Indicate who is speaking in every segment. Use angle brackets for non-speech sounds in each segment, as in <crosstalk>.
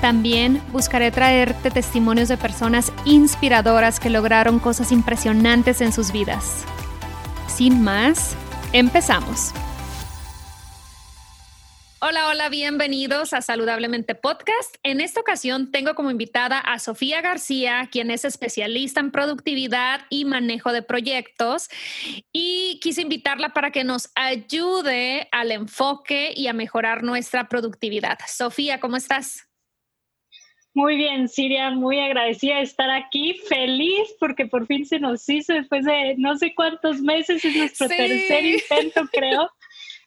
Speaker 1: También buscaré traerte testimonios de personas inspiradoras que lograron cosas impresionantes en sus vidas. Sin más, empezamos. Hola, hola, bienvenidos a Saludablemente Podcast. En esta ocasión tengo como invitada a Sofía García, quien es especialista en productividad y manejo de proyectos. Y quise invitarla para que nos ayude al enfoque y a mejorar nuestra productividad. Sofía, ¿cómo estás?
Speaker 2: Muy bien, Siria, muy agradecida de estar aquí, feliz porque por fin se nos hizo después de no sé cuántos meses, es nuestro tercer intento, creo.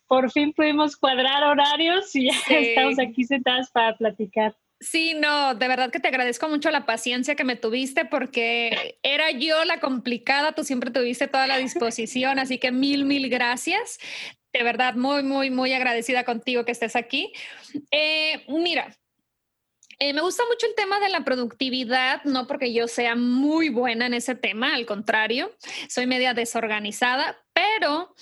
Speaker 2: Por fin pudimos cuadrar horarios y ya estamos aquí sentadas para platicar.
Speaker 1: Sí, no, de verdad que te agradezco mucho la paciencia que me tuviste porque era yo la complicada, tú siempre tuviste toda la disposición, así que mil, mil gracias. De verdad, muy, muy, muy agradecida contigo que estés aquí. Eh, mira, eh, me gusta mucho el tema de la productividad, no porque yo sea muy buena en ese tema, al contrario, soy media desorganizada, pero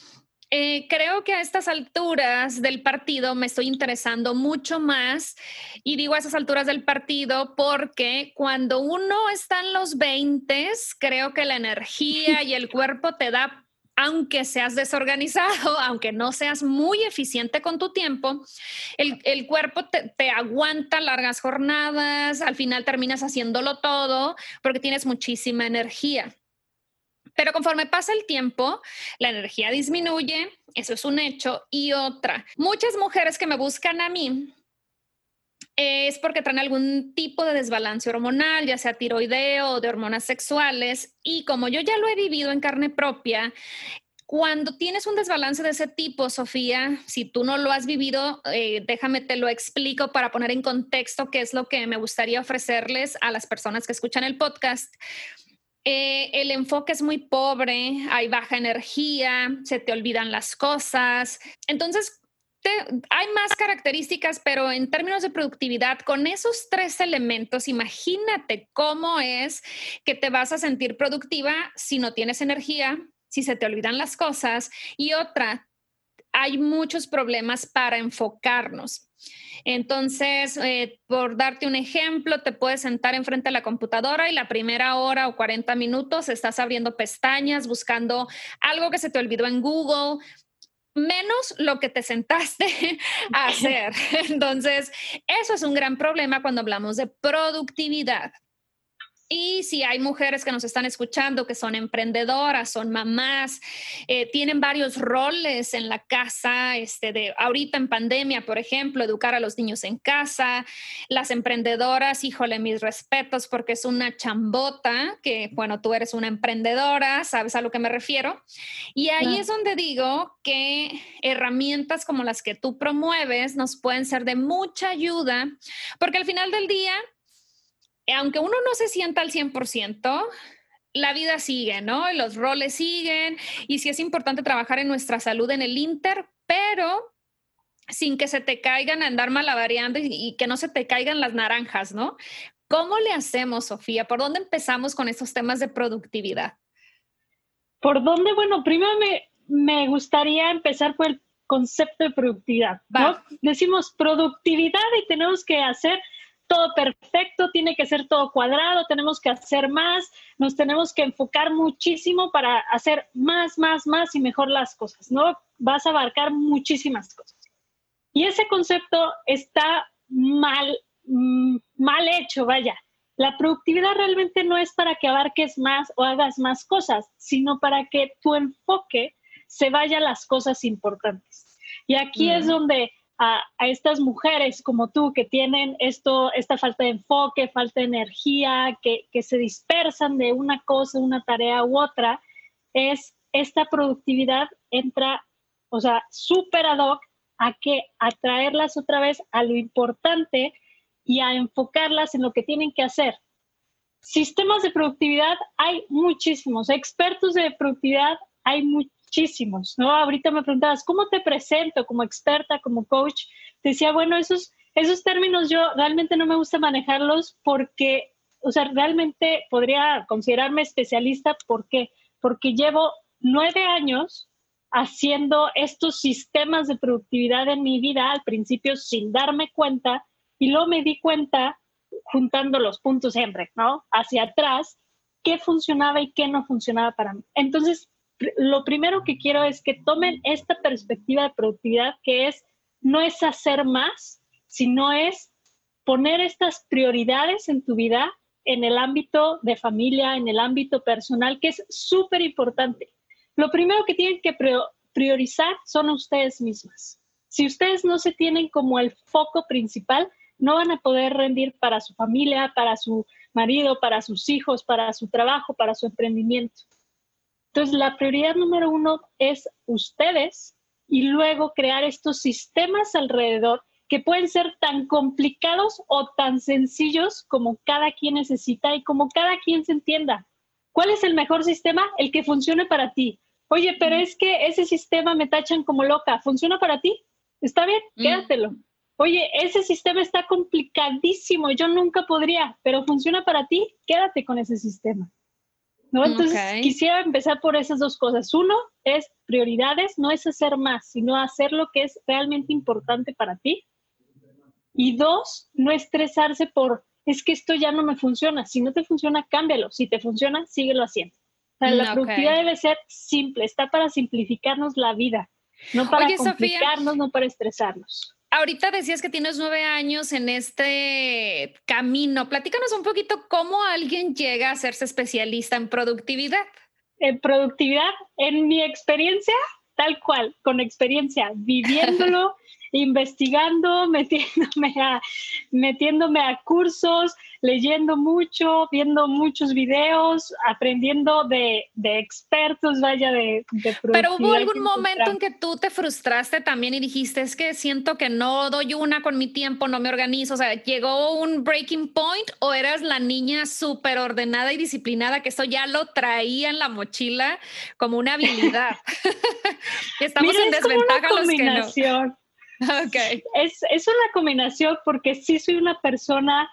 Speaker 1: eh, creo que a estas alturas del partido me estoy interesando mucho más y digo a esas alturas del partido porque cuando uno está en los 20, creo que la energía y el cuerpo te da aunque seas desorganizado, <laughs> aunque no seas muy eficiente con tu tiempo, el, cuerpo te, aguanta largas jornadas, al final terminas haciéndolo todo porque tienes muchísima energía. Pero conforme pasa el tiempo, la energía disminuye, eso es un hecho. Y otra, muchas mujeres que me buscan a mí es porque traen algún tipo de desbalance hormonal, ya sea tiroideo o de hormonas sexuales. Y como yo ya lo he vivido en carne propia, cuando tienes un desbalance de ese tipo, Sofía, si tú no lo has vivido, eh, déjame te lo explico para poner en contexto qué es lo que me gustaría ofrecerles a las personas que escuchan el podcast. Eh, el enfoque es muy pobre, hay baja energía, se te olvidan las cosas. Entonces, hay más características, pero en términos de productividad, con esos tres elementos, imagínate cómo es que te vas a sentir productiva si no tienes energía, si se te olvidan las cosas. Y otra, hay muchos problemas para enfocarnos. Entonces, eh, por darte un ejemplo, te puedes sentar enfrente de la computadora y la primera hora o 40 minutos estás abriendo pestañas, buscando algo que se te olvidó en Google, menos lo que te sentaste <laughs> a hacer. Entonces, eso es un gran problema cuando hablamos de productividad. Y si hay mujeres que nos están escuchando que son emprendedoras, son mamás, eh, tienen varios roles en la casa, este, de ahorita en pandemia, por ejemplo, educar a los niños en casa, las emprendedoras, híjole, mis respetos, porque es una chambota, que bueno, tú eres una emprendedora, sabes a lo que me refiero. Y ahí es donde digo que herramientas como las que tú promueves nos pueden ser de mucha ayuda, porque al final del día, aunque uno no se sienta al 100%, la vida sigue, ¿no? Los roles siguen y sí es importante trabajar en nuestra salud en el Inter, pero sin que se te caigan a andar malabareando y, y que no se te caigan las naranjas, ¿no? ¿Cómo le hacemos, Sofía? ¿Por dónde empezamos con estos temas de productividad?
Speaker 2: ¿Por dónde? Bueno, primero me, me gustaría empezar por el concepto de productividad. ¿no? Decimos productividad y tenemos que hacer todo perfecto, tiene que ser todo cuadrado, tenemos que hacer más, nos tenemos que enfocar muchísimo para hacer más, más, más y mejor las cosas, ¿no? Vas a abarcar muchísimas cosas. Y ese concepto está mal, mm, mal hecho, vaya. La productividad realmente no es para que abarques más o hagas más cosas, sino para que tu enfoque se vaya a las cosas importantes. Y aquí es donde a, estas mujeres como tú que tienen esto, esta falta de enfoque, falta de energía, que, que se dispersan de una cosa, una tarea u otra, es esta productividad entra, o sea, súper ad hoc a que atraerlas otra vez a lo importante y a enfocarlas en lo que tienen que hacer. Sistemas de productividad hay muchísimos, expertos de productividad hay muchísimos, ¿no? Ahorita me preguntabas, ¿cómo te presento como experta, como coach? Te decía, bueno, esos, esos términos yo realmente no me gusta manejarlos porque, o sea, realmente podría considerarme especialista. ¿Por qué? Porque llevo nueve años haciendo estos sistemas de productividad en mi vida al principio sin darme cuenta y luego me di cuenta juntando los puntos siempre, ¿no? Hacia atrás, qué funcionaba y qué no funcionaba para mí. Entonces, lo primero que quiero es que tomen esta perspectiva de productividad que es, no es hacer más, sino es poner estas prioridades en tu vida en el ámbito de familia, en el ámbito personal, que es súper importante. Lo primero que tienen que priorizar son ustedes mismas. Si ustedes no se tienen como el foco principal, no van a poder rendir para su familia, para su marido, para sus hijos, para su trabajo, para su emprendimiento. Entonces, la prioridad número uno es ustedes y luego crear estos sistemas alrededor que pueden ser tan complicados o tan sencillos como cada quien necesita y como cada quien se entienda. ¿Cuál es el mejor sistema? El que funcione para ti. Oye, pero es que ese sistema me tachan como loca. ¿Funciona para ti? Está bien, mm. quédatelo. Oye, ese sistema está complicadísimo, yo nunca podría, pero funciona para ti, quédate con ese sistema. ¿No? Entonces, quisiera empezar por esas dos cosas. Uno es prioridades, no es hacer más, sino hacer lo que es realmente importante para ti. Y dos, no estresarse por, es que esto ya no me funciona. Si no te funciona, cámbialo. Si te funciona, síguelo haciendo. la productividad debe ser simple, está para simplificarnos la vida, no para complicarnos, no para estresarnos
Speaker 1: ahorita decías que tienes nueve años en este camino. Platícanos un poquito cómo alguien llega a hacerse especialista en productividad.
Speaker 2: En productividad, en mi experiencia, tal cual, con experiencia, <laughs> viviéndolo, investigando, <laughs> metiéndome a, metiéndome a cursos, leyendo mucho, viendo muchos videos, aprendiendo de, expertos, vaya, de, de
Speaker 1: Pero hubo algún momento en que tú te frustraste también y dijiste, es que siento que no doy una con mi tiempo, no me organizo, o sea, ¿llegó un breaking point o eras la niña súper ordenada y disciplinada que eso ya lo traía en la mochila como una habilidad? <laughs> <laughs> Estamos en desventaja los que no. <laughs>
Speaker 2: Okay. Es, es una combinación porque sí soy una persona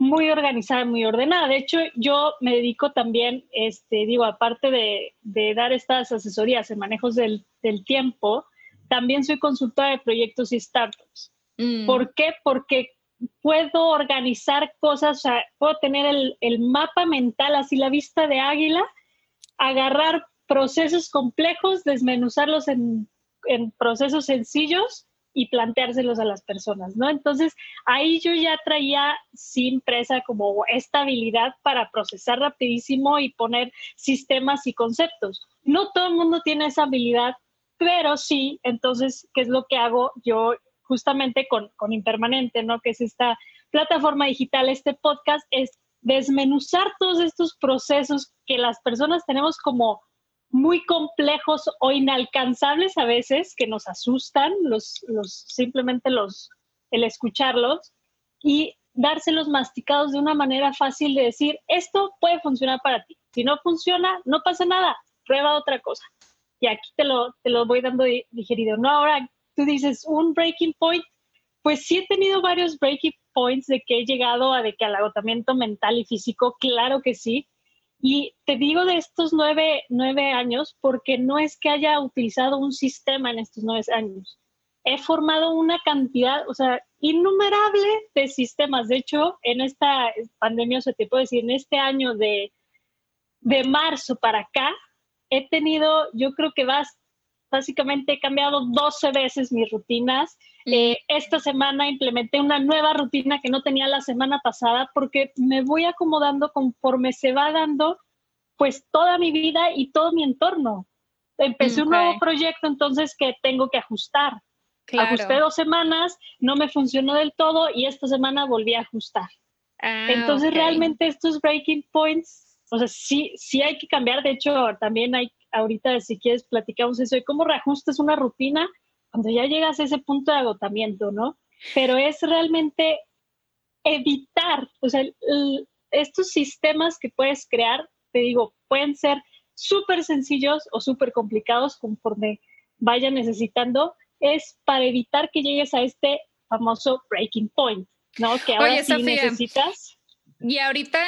Speaker 2: muy organizada, muy ordenada. De hecho, yo me dedico también, este, digo, aparte de, de dar estas asesorías en manejos del, del, tiempo, también soy consultora de proyectos y startups. Mm. ¿Por qué? Porque puedo organizar cosas, o sea, puedo tener el, el mapa mental, así la vista de águila, agarrar procesos complejos, desmenuzarlos en, en procesos sencillos y planteárselos a las personas, ¿no? Entonces, ahí yo ya traía sin presa como esta habilidad para procesar rapidísimo y poner sistemas y conceptos. No todo el mundo tiene esa habilidad, pero sí, entonces, ¿qué es lo que hago yo justamente con, con Impermanente, ¿no? Que es esta plataforma digital, este podcast, es desmenuzar todos estos procesos que las personas tenemos como muy complejos o inalcanzables a veces que nos asustan, los, los, simplemente los, el escucharlos y dárselos masticados de una manera fácil de decir, esto puede funcionar para ti. Si no funciona, no pasa nada, prueba otra cosa. Y aquí te lo, te lo voy dando digerido. No, ahora tú dices un breaking point, pues sí he tenido varios breaking points de que he llegado a de que al agotamiento mental y físico, claro que sí, y te digo de estos nueve, años porque no es que haya utilizado un sistema en estos nueve años. He formado una cantidad, o sea, innumerable de sistemas. De hecho, en esta pandemia, se te puede decir, en este año de, de marzo para acá, he tenido, yo creo que vas, básicamente he cambiado 12 veces mis rutinas. Eh, esta semana implementé una nueva rutina que no tenía la semana pasada porque me voy acomodando conforme se va dando pues toda mi vida y todo mi entorno. Empecé un nuevo proyecto entonces que tengo que ajustar. Ajusté dos semanas, no me funcionó del todo y esta semana volví a ajustar. Ah, Entonces realmente estos breaking points, o sea, sí, sí hay que cambiar. De hecho, también hay, ahorita si quieres platicamos eso de cómo reajustas una rutina cuando ya llegas a ese punto de agotamiento, ¿no? Pero es realmente evitar, o sea, estos sistemas que puedes crear, te digo, pueden ser súper sencillos o súper complicados conforme vaya necesitando, es para evitar que llegues a este famoso breaking point, ¿no? Que ahora sí necesitas.
Speaker 1: Y ahorita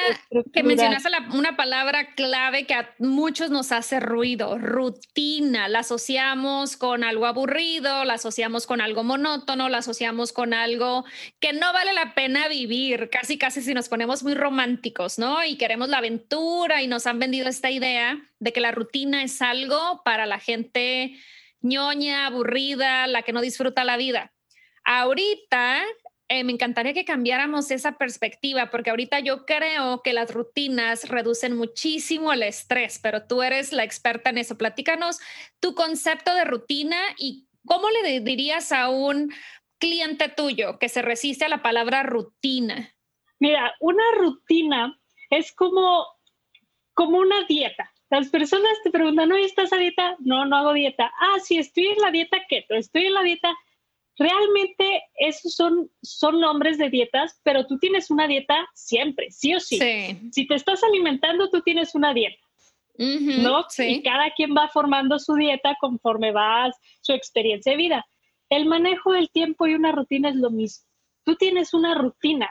Speaker 1: que mencionaste una palabra clave que a muchos nos hace ruido, rutina. La asociamos con algo aburrido, la asociamos con algo monótono, la asociamos con algo que no vale la pena vivir, casi casi si nos ponemos muy románticos, ¿no? Y queremos la aventura y nos han vendido esta idea de que la rutina es algo para la gente ñoña, aburrida, la que no disfruta la vida. Ahorita eh, me encantaría que cambiáramos esa perspectiva, porque ahorita yo creo que las rutinas reducen muchísimo el estrés, pero tú eres la experta en eso. Platícanos tu concepto de rutina y cómo le dirías a un cliente tuyo que se resiste a la palabra rutina.
Speaker 2: Mira, una rutina es como, como una dieta. Las personas te preguntan, ¿no estás a dieta? No, no hago dieta. Ah, sí, estoy en la dieta keto, estoy en la dieta. Realmente esos son, son nombres de dietas, pero tú tienes una dieta siempre, sí o sí. Si te estás alimentando, tú tienes una dieta. ¿no? Y cada quien va formando su dieta conforme va su experiencia de vida. El manejo del tiempo y una rutina es lo mismo. Tú tienes una rutina,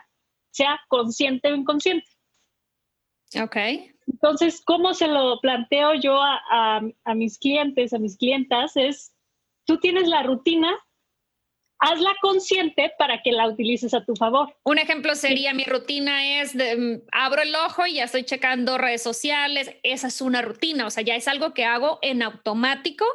Speaker 2: sea consciente o inconsciente.
Speaker 1: Ok.
Speaker 2: Entonces, ¿cómo se lo planteo yo a, mis clientes, a mis clientas? Es, tú tienes la rutina, hazla consciente para que la utilices a tu favor.
Speaker 1: Un ejemplo sería, mi rutina es, de, mm, abro el ojo y ya estoy checando redes sociales, esa es una rutina, o sea, ya es algo que hago en automático,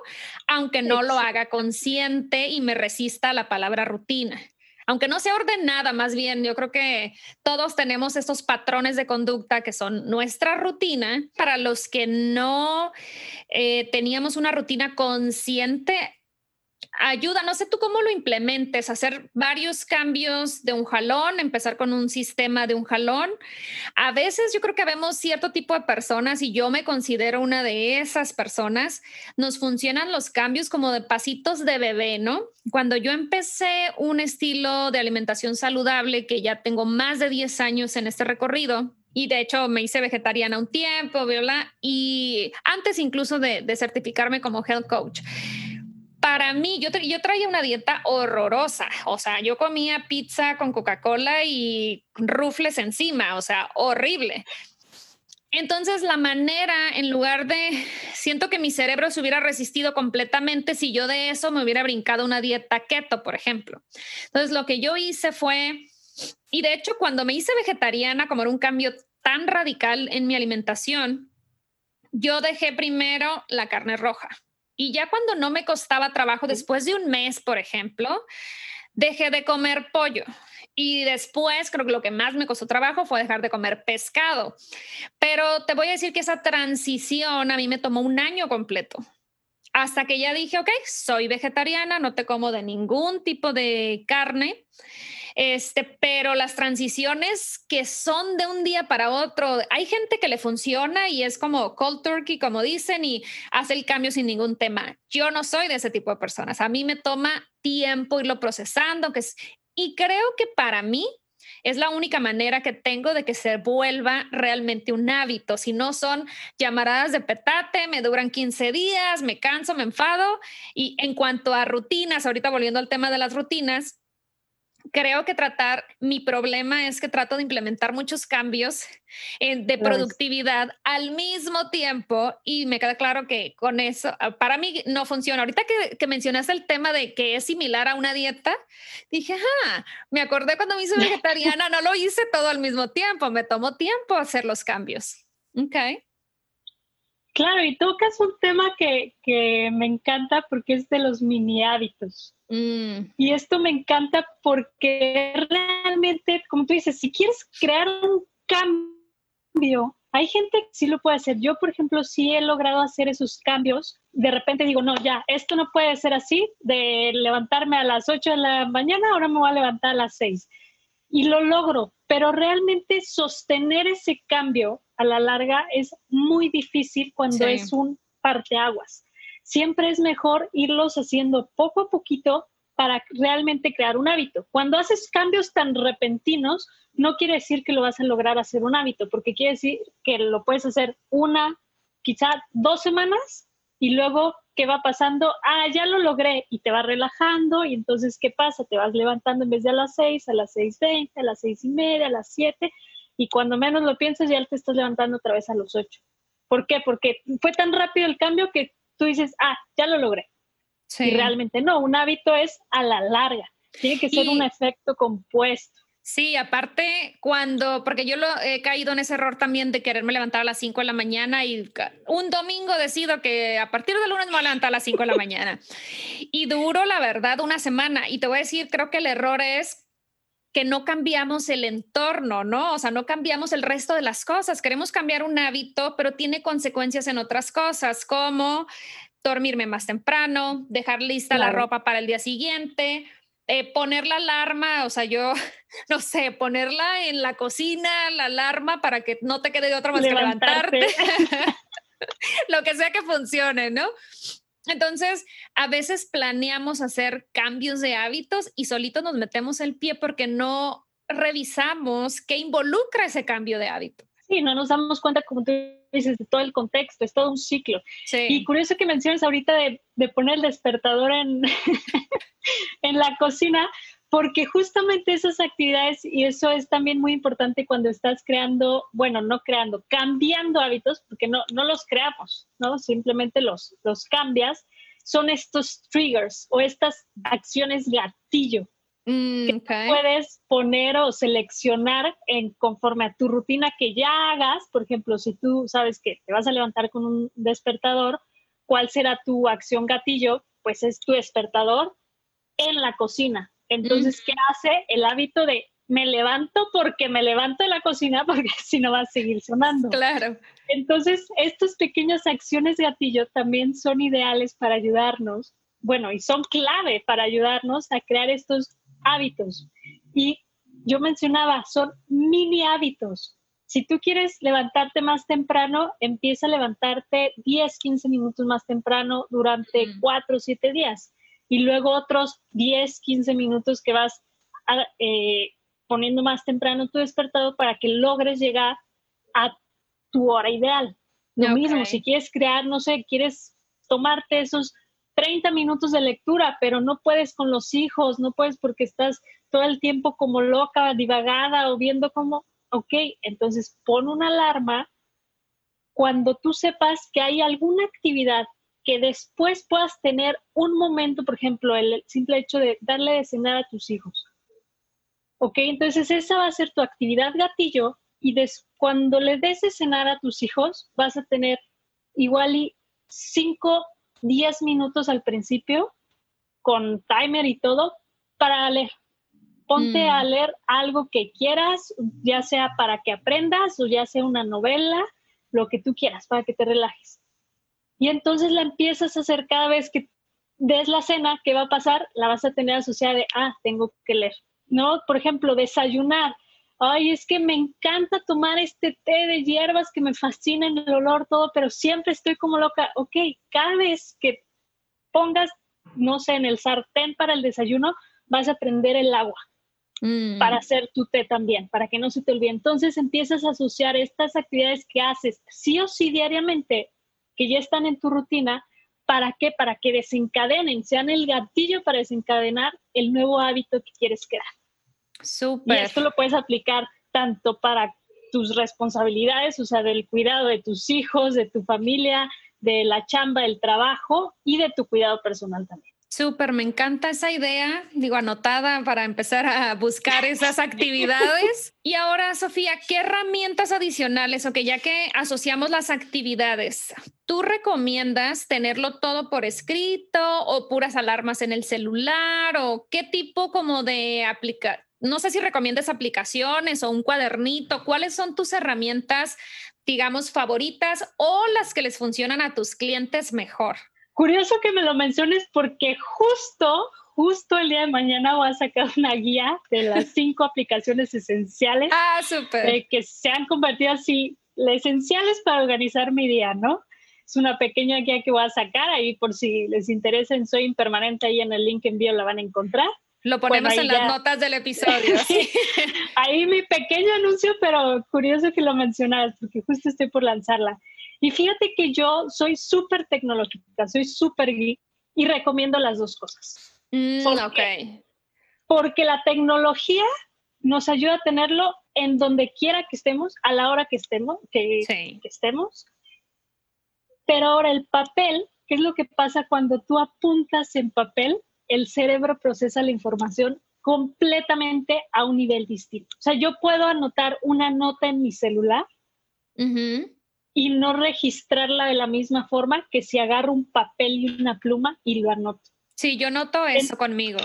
Speaker 1: aunque no lo haga consciente y me resista a la palabra rutina aunque no sea ordenada, más bien, yo creo que todos tenemos estos patrones de conducta que son nuestra rutina. Para los que no eh, teníamos una rutina consciente, ayuda, no sé tú cómo lo implementes, hacer varios cambios de un jalón, empezar con un sistema de un jalón. A veces yo creo que vemos cierto tipo de personas y yo me considero una de esas personas, nos funcionan los cambios como de pasitos de bebé, ¿no? Cuando yo empecé un estilo de alimentación saludable, que ya tengo más de 10 años en este recorrido, y de hecho me hice vegetariana un tiempo, ¿verdad? Y antes incluso de, de certificarme como health coach para mí, yo, traía una dieta horrorosa. O sea, yo comía pizza con Coca-Cola y rufles encima, o sea, horrible. Entonces, la manera, en lugar de, siento que mi cerebro se hubiera resistido completamente si yo de eso me hubiera brincado una dieta keto, por ejemplo. Entonces, lo que yo hice fue, y de hecho, cuando me hice vegetariana, como era un cambio tan radical en mi alimentación, yo dejé primero la carne roja y ya cuando no me costaba trabajo, después de un mes, por ejemplo, dejé de comer pollo. Y después creo que lo que más me costó trabajo fue dejar de comer pescado. Pero te voy a decir que esa transición a mí me tomó un año completo. Hasta que ya dije, ok, soy vegetariana, no te como de ningún tipo de carne. Este, pero las transiciones que son de un día para otro, hay gente que le funciona y es como cold turkey, como dicen, y hace el cambio sin ningún tema. Yo no soy de ese tipo de personas. A mí me toma tiempo irlo procesando, que es, y creo que para mí es la única manera que tengo de que se vuelva realmente un hábito. Si no son llamaradas de petate, me duran 15 días, me canso, me enfado. Y en cuanto a rutinas, ahorita volviendo al tema de las rutinas, creo que tratar, mi problema es que trato de implementar muchos cambios de productividad al mismo tiempo y me queda claro que con eso, ah, para mí no funciona. Ahorita que, que mencionaste el tema de que es similar a una dieta, dije, ah, me acordé cuando me hice <laughs> vegetariana, no lo hice todo al mismo tiempo, me tomó tiempo hacer los cambios. Ok.
Speaker 2: Claro, y tocas un tema que, que me encanta porque es de los mini hábitos. Mm. Y esto me encanta porque realmente, como tú dices, si quieres crear un cambio Hay gente que sí lo puede hacer. Yo, por ejemplo, sí he logrado hacer esos cambios. De repente digo, no, ya, esto no puede ser así, de levantarme a las 8 de la mañana, ahora me voy a levantar a las 6. Y lo logro, pero realmente sostener ese cambio a la larga es muy difícil cuando es un parteaguas. Siempre es mejor irlos haciendo poco a poquito para realmente crear un hábito. Cuando haces cambios tan repentinos, no quiere decir que lo vas a lograr hacer un hábito, porque quiere decir que lo puedes hacer una, quizá dos semanas y luego, ¿qué va pasando? Ah, ya lo logré y te va relajando y entonces, ¿qué pasa? Te vas levantando en vez de a las seis, a las seis veinte, a las seis y media, a las siete y cuando menos lo piensas ya te estás levantando otra vez a los ocho. ¿Por qué? Porque fue tan rápido el cambio que tú dices, ah, ya lo logré. Y realmente no, un hábito es a la larga, tiene que ser un efecto compuesto.
Speaker 1: Sí, aparte cuando, porque yo lo he caído en ese error también de quererme levantar a las 5 de la mañana y un domingo decido que a partir del lunes me voy a levantar a las 5 de la <laughs> mañana. Y duro, la verdad, una semana. Y te voy a decir, creo que el error es que no cambiamos el entorno, ¿no? O sea, no cambiamos el resto de las cosas. Queremos cambiar un hábito, pero tiene consecuencias en otras cosas, como dormirme más temprano, dejar lista la ropa para el día siguiente, eh, poner la alarma, o sea, yo, <laughs> no sé, ponerla en la cocina, la alarma para que no te quede de otra más que levantarte. <laughs> <laughs> Lo que sea que funcione, ¿no? Entonces, a veces planeamos hacer cambios de hábitos y solito nos metemos el pie porque no revisamos qué involucra ese cambio de hábito.
Speaker 2: Sí, no nos damos cuenta, como tú dices, de todo el contexto, es todo un ciclo. Y curioso que menciones ahorita de, de poner el despertador en, <laughs> en la cocina, porque justamente esas actividades, y eso es también muy importante cuando estás creando, bueno, no creando, cambiando hábitos, porque no, no los creamos, ¿no? Simplemente los, los cambias, son estos triggers o estas acciones gatillo Mm, que puedes poner o seleccionar en conforme a tu rutina que ya hagas. Por ejemplo, si tú sabes que te vas a levantar con un despertador, ¿cuál será tu acción gatillo? Pues es tu despertador en la cocina. Entonces, ¿qué hace? El hábito de me levanto porque me levanto en la cocina <laughs> porque si no va a seguir sonando.
Speaker 1: Claro.
Speaker 2: Entonces, estas pequeñas acciones gatillo también son ideales para ayudarnos, bueno, y son clave para ayudarnos a crear estos hábitos. Y yo mencionaba, son mini hábitos. Si tú quieres levantarte más temprano, empieza a levantarte 10, 15 minutos más temprano durante 4 o 7 días. Y luego otros 10, 15 minutos que vas eh, poniendo más temprano tu despertador para que logres llegar a tu hora ideal. Lo mismo, si quieres crear, no sé, quieres tomarte esos 30 minutos de lectura, pero no puedes con los hijos, no puedes porque estás todo el tiempo como loca, divagada o viendo cómo, ok, entonces pon una alarma cuando tú sepas que hay alguna actividad que después puedas tener un momento, por ejemplo, el simple hecho de darle de cenar a tus hijos. Ok, entonces esa va a ser tu actividad gatillo y cuando le des de cenar a tus hijos vas a tener igual y cinco 10 minutos al principio con timer y todo para leer. Ponte a mm. leer algo que quieras, ya sea para que aprendas o ya sea una novela, lo que tú quieras, para que te relajes. Y entonces la empiezas a hacer cada vez que des la cena, ¿qué va a pasar? La vas a tener asociada de, ah, tengo que leer. ¿No? Por ejemplo, desayunar ay, es que me encanta tomar este té de hierbas que me fascina el olor, todo, pero siempre estoy como loca. Ok, cada vez que pongas, no sé, en el sartén para el desayuno, vas a prender el agua mm. para hacer tu té también, para que no se te olvide. Entonces empiezas a asociar estas actividades que haces sí o sí diariamente, que ya están en tu rutina, ¿para qué? Para que desencadenen, sean el gatillo para desencadenar el nuevo hábito que quieres crear. Y esto lo puedes aplicar tanto para tus responsabilidades, o sea, del cuidado de tus hijos, de tu familia, de la chamba, del trabajo y de tu cuidado personal también.
Speaker 1: Súper, me encanta esa idea, digo, anotada para empezar a buscar esas actividades. <laughs> y ahora, Sofía, ¿qué herramientas adicionales, o que ya que asociamos las actividades, tú recomiendas tenerlo todo por escrito o puras alarmas en el celular o qué tipo como de aplicar? No sé si recomiendas aplicaciones o un cuadernito, ¿cuáles son tus herramientas, digamos, favoritas o las que les funcionan a tus clientes mejor?
Speaker 2: Curioso que me lo menciones porque justo, justo el día de mañana voy a sacar una guía de las <laughs> cinco aplicaciones esenciales
Speaker 1: ah,
Speaker 2: que se han convertido así, esenciales para organizar mi día, ¿no? Es una pequeña guía que voy a sacar ahí por si les interesa en Soy Impermanente, ahí en el link envío la van a encontrar.
Speaker 1: Lo ponemos en las notas del episodio. <laughs>
Speaker 2: ahí mi pequeño anuncio, pero curioso que lo mencionas porque justo estoy por lanzarla. Y fíjate que yo soy súper tecnológica, soy súper geek y recomiendo las dos cosas.
Speaker 1: Mm, ok.
Speaker 2: Porque la tecnología nos ayuda a tenerlo en donde quiera que estemos, a la hora que estemos, que, que estemos. Pero ahora el papel, ¿qué es lo que pasa cuando tú apuntas en papel? El cerebro procesa la información completamente a un nivel distinto. O sea, yo puedo anotar una nota en mi celular y no registrarla de la misma forma que si agarro un papel y una pluma y lo anoto.
Speaker 1: Sí, yo noto eso conmigo.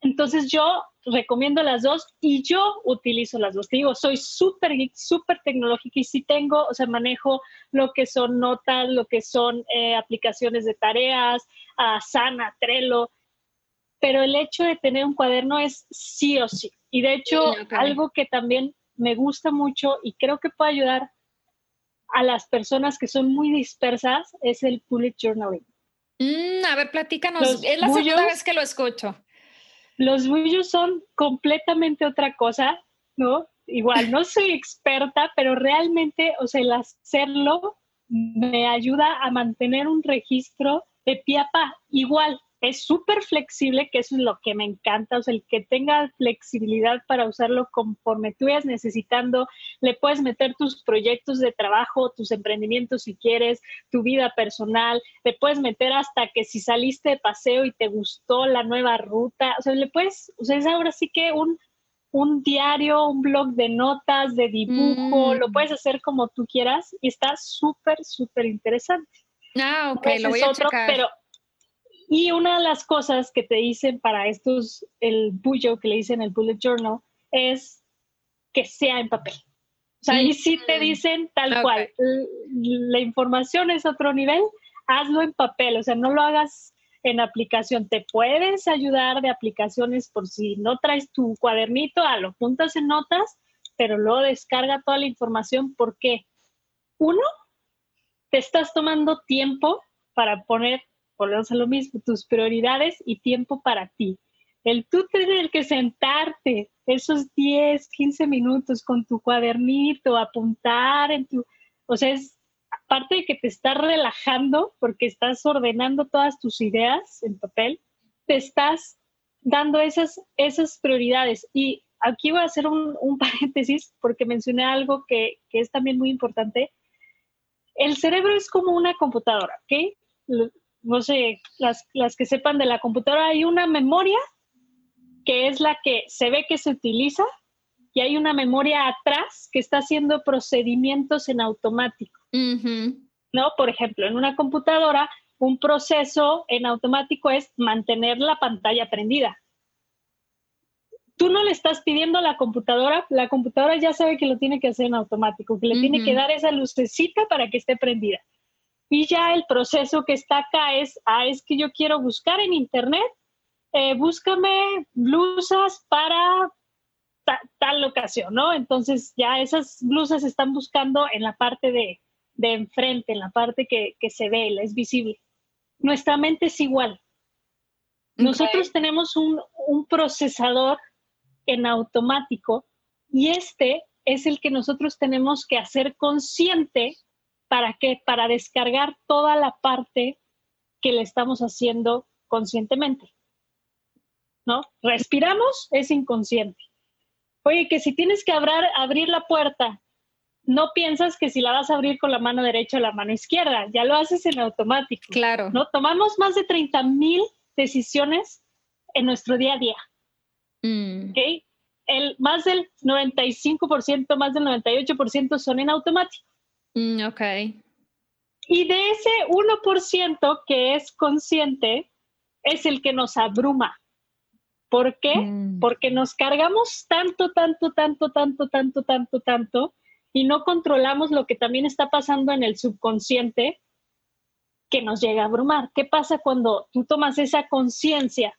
Speaker 2: Entonces yo recomiendo las dos y yo utilizo las dos. Te digo, soy súper geek, súper tecnológica y sí tengo, o sea, manejo lo que son notas, lo que son eh, aplicaciones de tareas, a Sana, Trello, pero el hecho de tener un cuaderno es sí o sí. Y de hecho, algo que también me gusta mucho y creo que puede ayudar a las personas que son muy dispersas es el bullet journaling.
Speaker 1: Mm, a ver, platícanos. es la segunda vez que lo escucho.
Speaker 2: Los bullos son completamente otra cosa, ¿no? Igual, no soy experta, pero realmente, o sea, el hacerlo me ayuda a mantener un registro de pie a pa. Igual, es súper flexible, que eso es lo que me encanta, o sea, el que tenga flexibilidad para usarlo conforme tú vayas necesitando, le puedes meter tus proyectos de trabajo, tus emprendimientos si quieres, tu vida personal, le puedes meter hasta que si saliste de paseo y te gustó la nueva ruta, o sea, le puedes, o sea, es ahora sí que un, un diario, un blog de notas, de dibujo, lo mm. puedes hacer como tú quieras y está súper, súper interesante.
Speaker 1: Ah, ok, lo voy a checar.
Speaker 2: Pero y una de las cosas que te dicen para estos, el bullo que le dicen el bullet journal, es que sea en papel. O sea, ahí sí te dicen tal cual, la información es otro nivel, hazlo en papel, o sea, no lo hagas en aplicación. Te puedes ayudar de aplicaciones por si no traes tu cuadernito, a lo juntas en notas, pero luego descarga toda la información. Porque, uno, te estás tomando tiempo para poner volvemos a lo mismo, tus prioridades y tiempo para ti. El tú tener que sentarte esos 10, 15 minutos con tu cuadernito, apuntar en tu, o sea, es aparte de que te estás relajando porque estás ordenando todas tus ideas en papel, te estás dando esas, esas prioridades. Y aquí voy a hacer un, <laughs> paréntesis porque mencioné algo que, que, es también muy importante. El cerebro es como una computadora, ¿ok? No sé, las, las que sepan de la computadora, hay una memoria que es la que se ve que se utiliza y hay una memoria atrás que está haciendo procedimientos en automático. ¿No? Por ejemplo, en una computadora, un proceso en automático es mantener la pantalla prendida. Tú no le estás pidiendo a la computadora, la computadora ya sabe que lo tiene que hacer en automático, que le tiene que dar esa lucecita para que esté prendida. Y ya el proceso que está acá es, ah, es que yo quiero buscar en internet, eh, búscame blusas para tal locación, ¿no? Entonces ya esas blusas están buscando en la parte de, de enfrente, en la parte que, que, se ve, es visible. Nuestra mente es igual. Nosotros tenemos un, un procesador en automático y este es el que nosotros tenemos que hacer consciente ¿Para qué? Para descargar toda la parte que le estamos haciendo conscientemente. ¿No? Respiramos, es inconsciente. Oye, que si tienes que abrir, abrir la puerta, no piensas que si la vas a abrir con la mano derecha o la mano izquierda, ya lo haces en automático.
Speaker 1: Claro.
Speaker 2: ¿no? Tomamos más de 30 mil decisiones en nuestro día a día.
Speaker 1: Mm.
Speaker 2: El, más del 95%, más del 98% son en automático.
Speaker 1: Mm, ok.
Speaker 2: Y de ese 1% que es consciente, es el que nos abruma. ¿Por qué? Mm. Porque nos cargamos tanto, tanto, tanto, tanto, tanto, tanto, tanto, y no controlamos lo que también está pasando en el subconsciente que nos llega a abrumar. ¿Qué pasa cuando tú tomas esa conciencia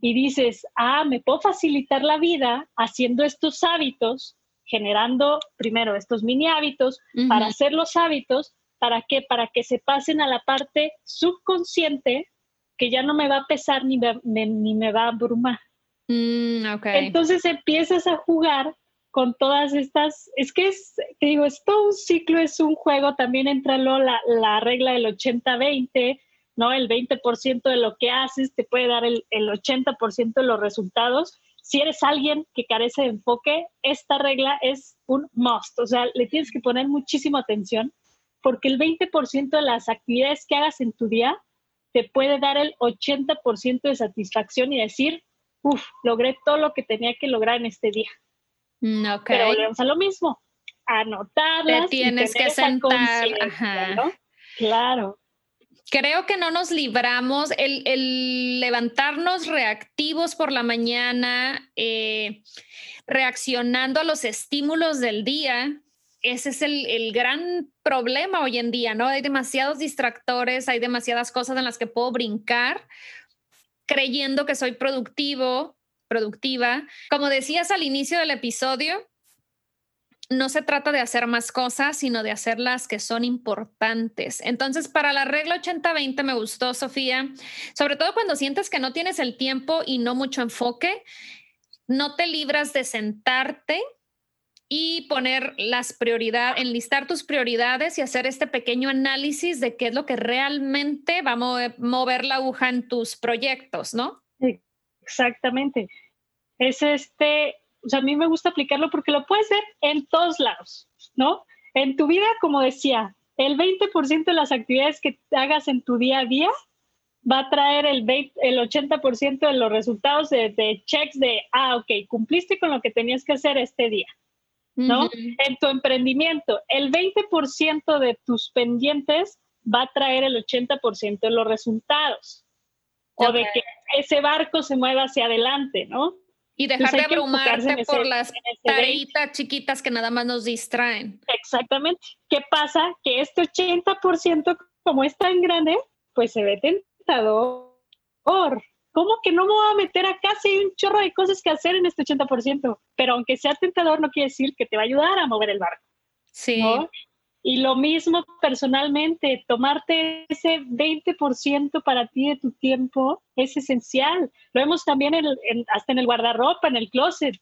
Speaker 2: y dices, ah, me puedo facilitar la vida haciendo estos hábitos, generando primero estos mini hábitos para hacer los hábitos, ¿para qué? Para que se pasen a la parte subconsciente que ya no me va a pesar ni me, ni me va a abrumar.
Speaker 1: Mm,
Speaker 2: Entonces empiezas a jugar con todas estas, es que es, te digo, es todo un ciclo, es un juego, también entra la, la regla del 80-20, ¿no? El 20% de lo que haces te puede dar el, el 80% de los resultados. Si eres alguien que carece de enfoque, esta regla es un must, o sea, le tienes que poner muchísima atención porque el 20% de las actividades que hagas en tu día te puede dar el 80% de satisfacción y decir, uff, logré todo lo que tenía que lograr en este día.
Speaker 1: Mm,
Speaker 2: Pero volvemos a lo mismo, anotarlas.
Speaker 1: Te tienes que sentar.
Speaker 2: Claro.
Speaker 1: Creo que no nos libramos, el, levantarnos reactivos por la mañana, eh, reaccionando a los estímulos del día, ese es el, el, gran problema hoy en día, ¿no? Hay demasiados distractores, hay demasiadas cosas en las que puedo brincar creyendo que soy productivo, productiva. Como decías al inicio del episodio, no se trata de hacer más cosas, sino de hacer las que son importantes. Entonces, para la regla 80-20 me gustó, Sofía, sobre todo cuando sientes que no tienes el tiempo y no mucho enfoque, no te libras de sentarte y poner las prioridades, enlistar tus prioridades y hacer este pequeño análisis de qué es lo que realmente va a mover, la aguja en tus proyectos, ¿no?
Speaker 2: Exactamente. Es este, o sea, a mí me gusta aplicarlo porque lo puedes ver en todos lados, ¿no? En tu vida, como decía, el 20% de las actividades que hagas en tu día a día va a traer el, el 80% de los resultados de, de checks de, ah, ok, cumpliste con lo que tenías que hacer este día. ¿no? En tu emprendimiento, el 20% de tus pendientes va a traer el 80% de los resultados. O de que ese barco se mueva hacia adelante, ¿no?
Speaker 1: Y dejar de abrumarte por las tareitas chiquitas que nada más nos distraen.
Speaker 2: Exactamente. ¿Qué pasa? Que este 80%, como es tan grande, pues se ve tentador. ¿Cómo que no me voy a meter acá si hay un chorro de cosas que hacer en este 80%? Pero aunque sea tentador, no quiere decir que te va a ayudar a mover el barco.
Speaker 1: Sí.
Speaker 2: Y lo mismo personalmente, tomarte ese 20% para ti de tu tiempo es esencial. Lo vemos también hasta en el guardarropa, en el closet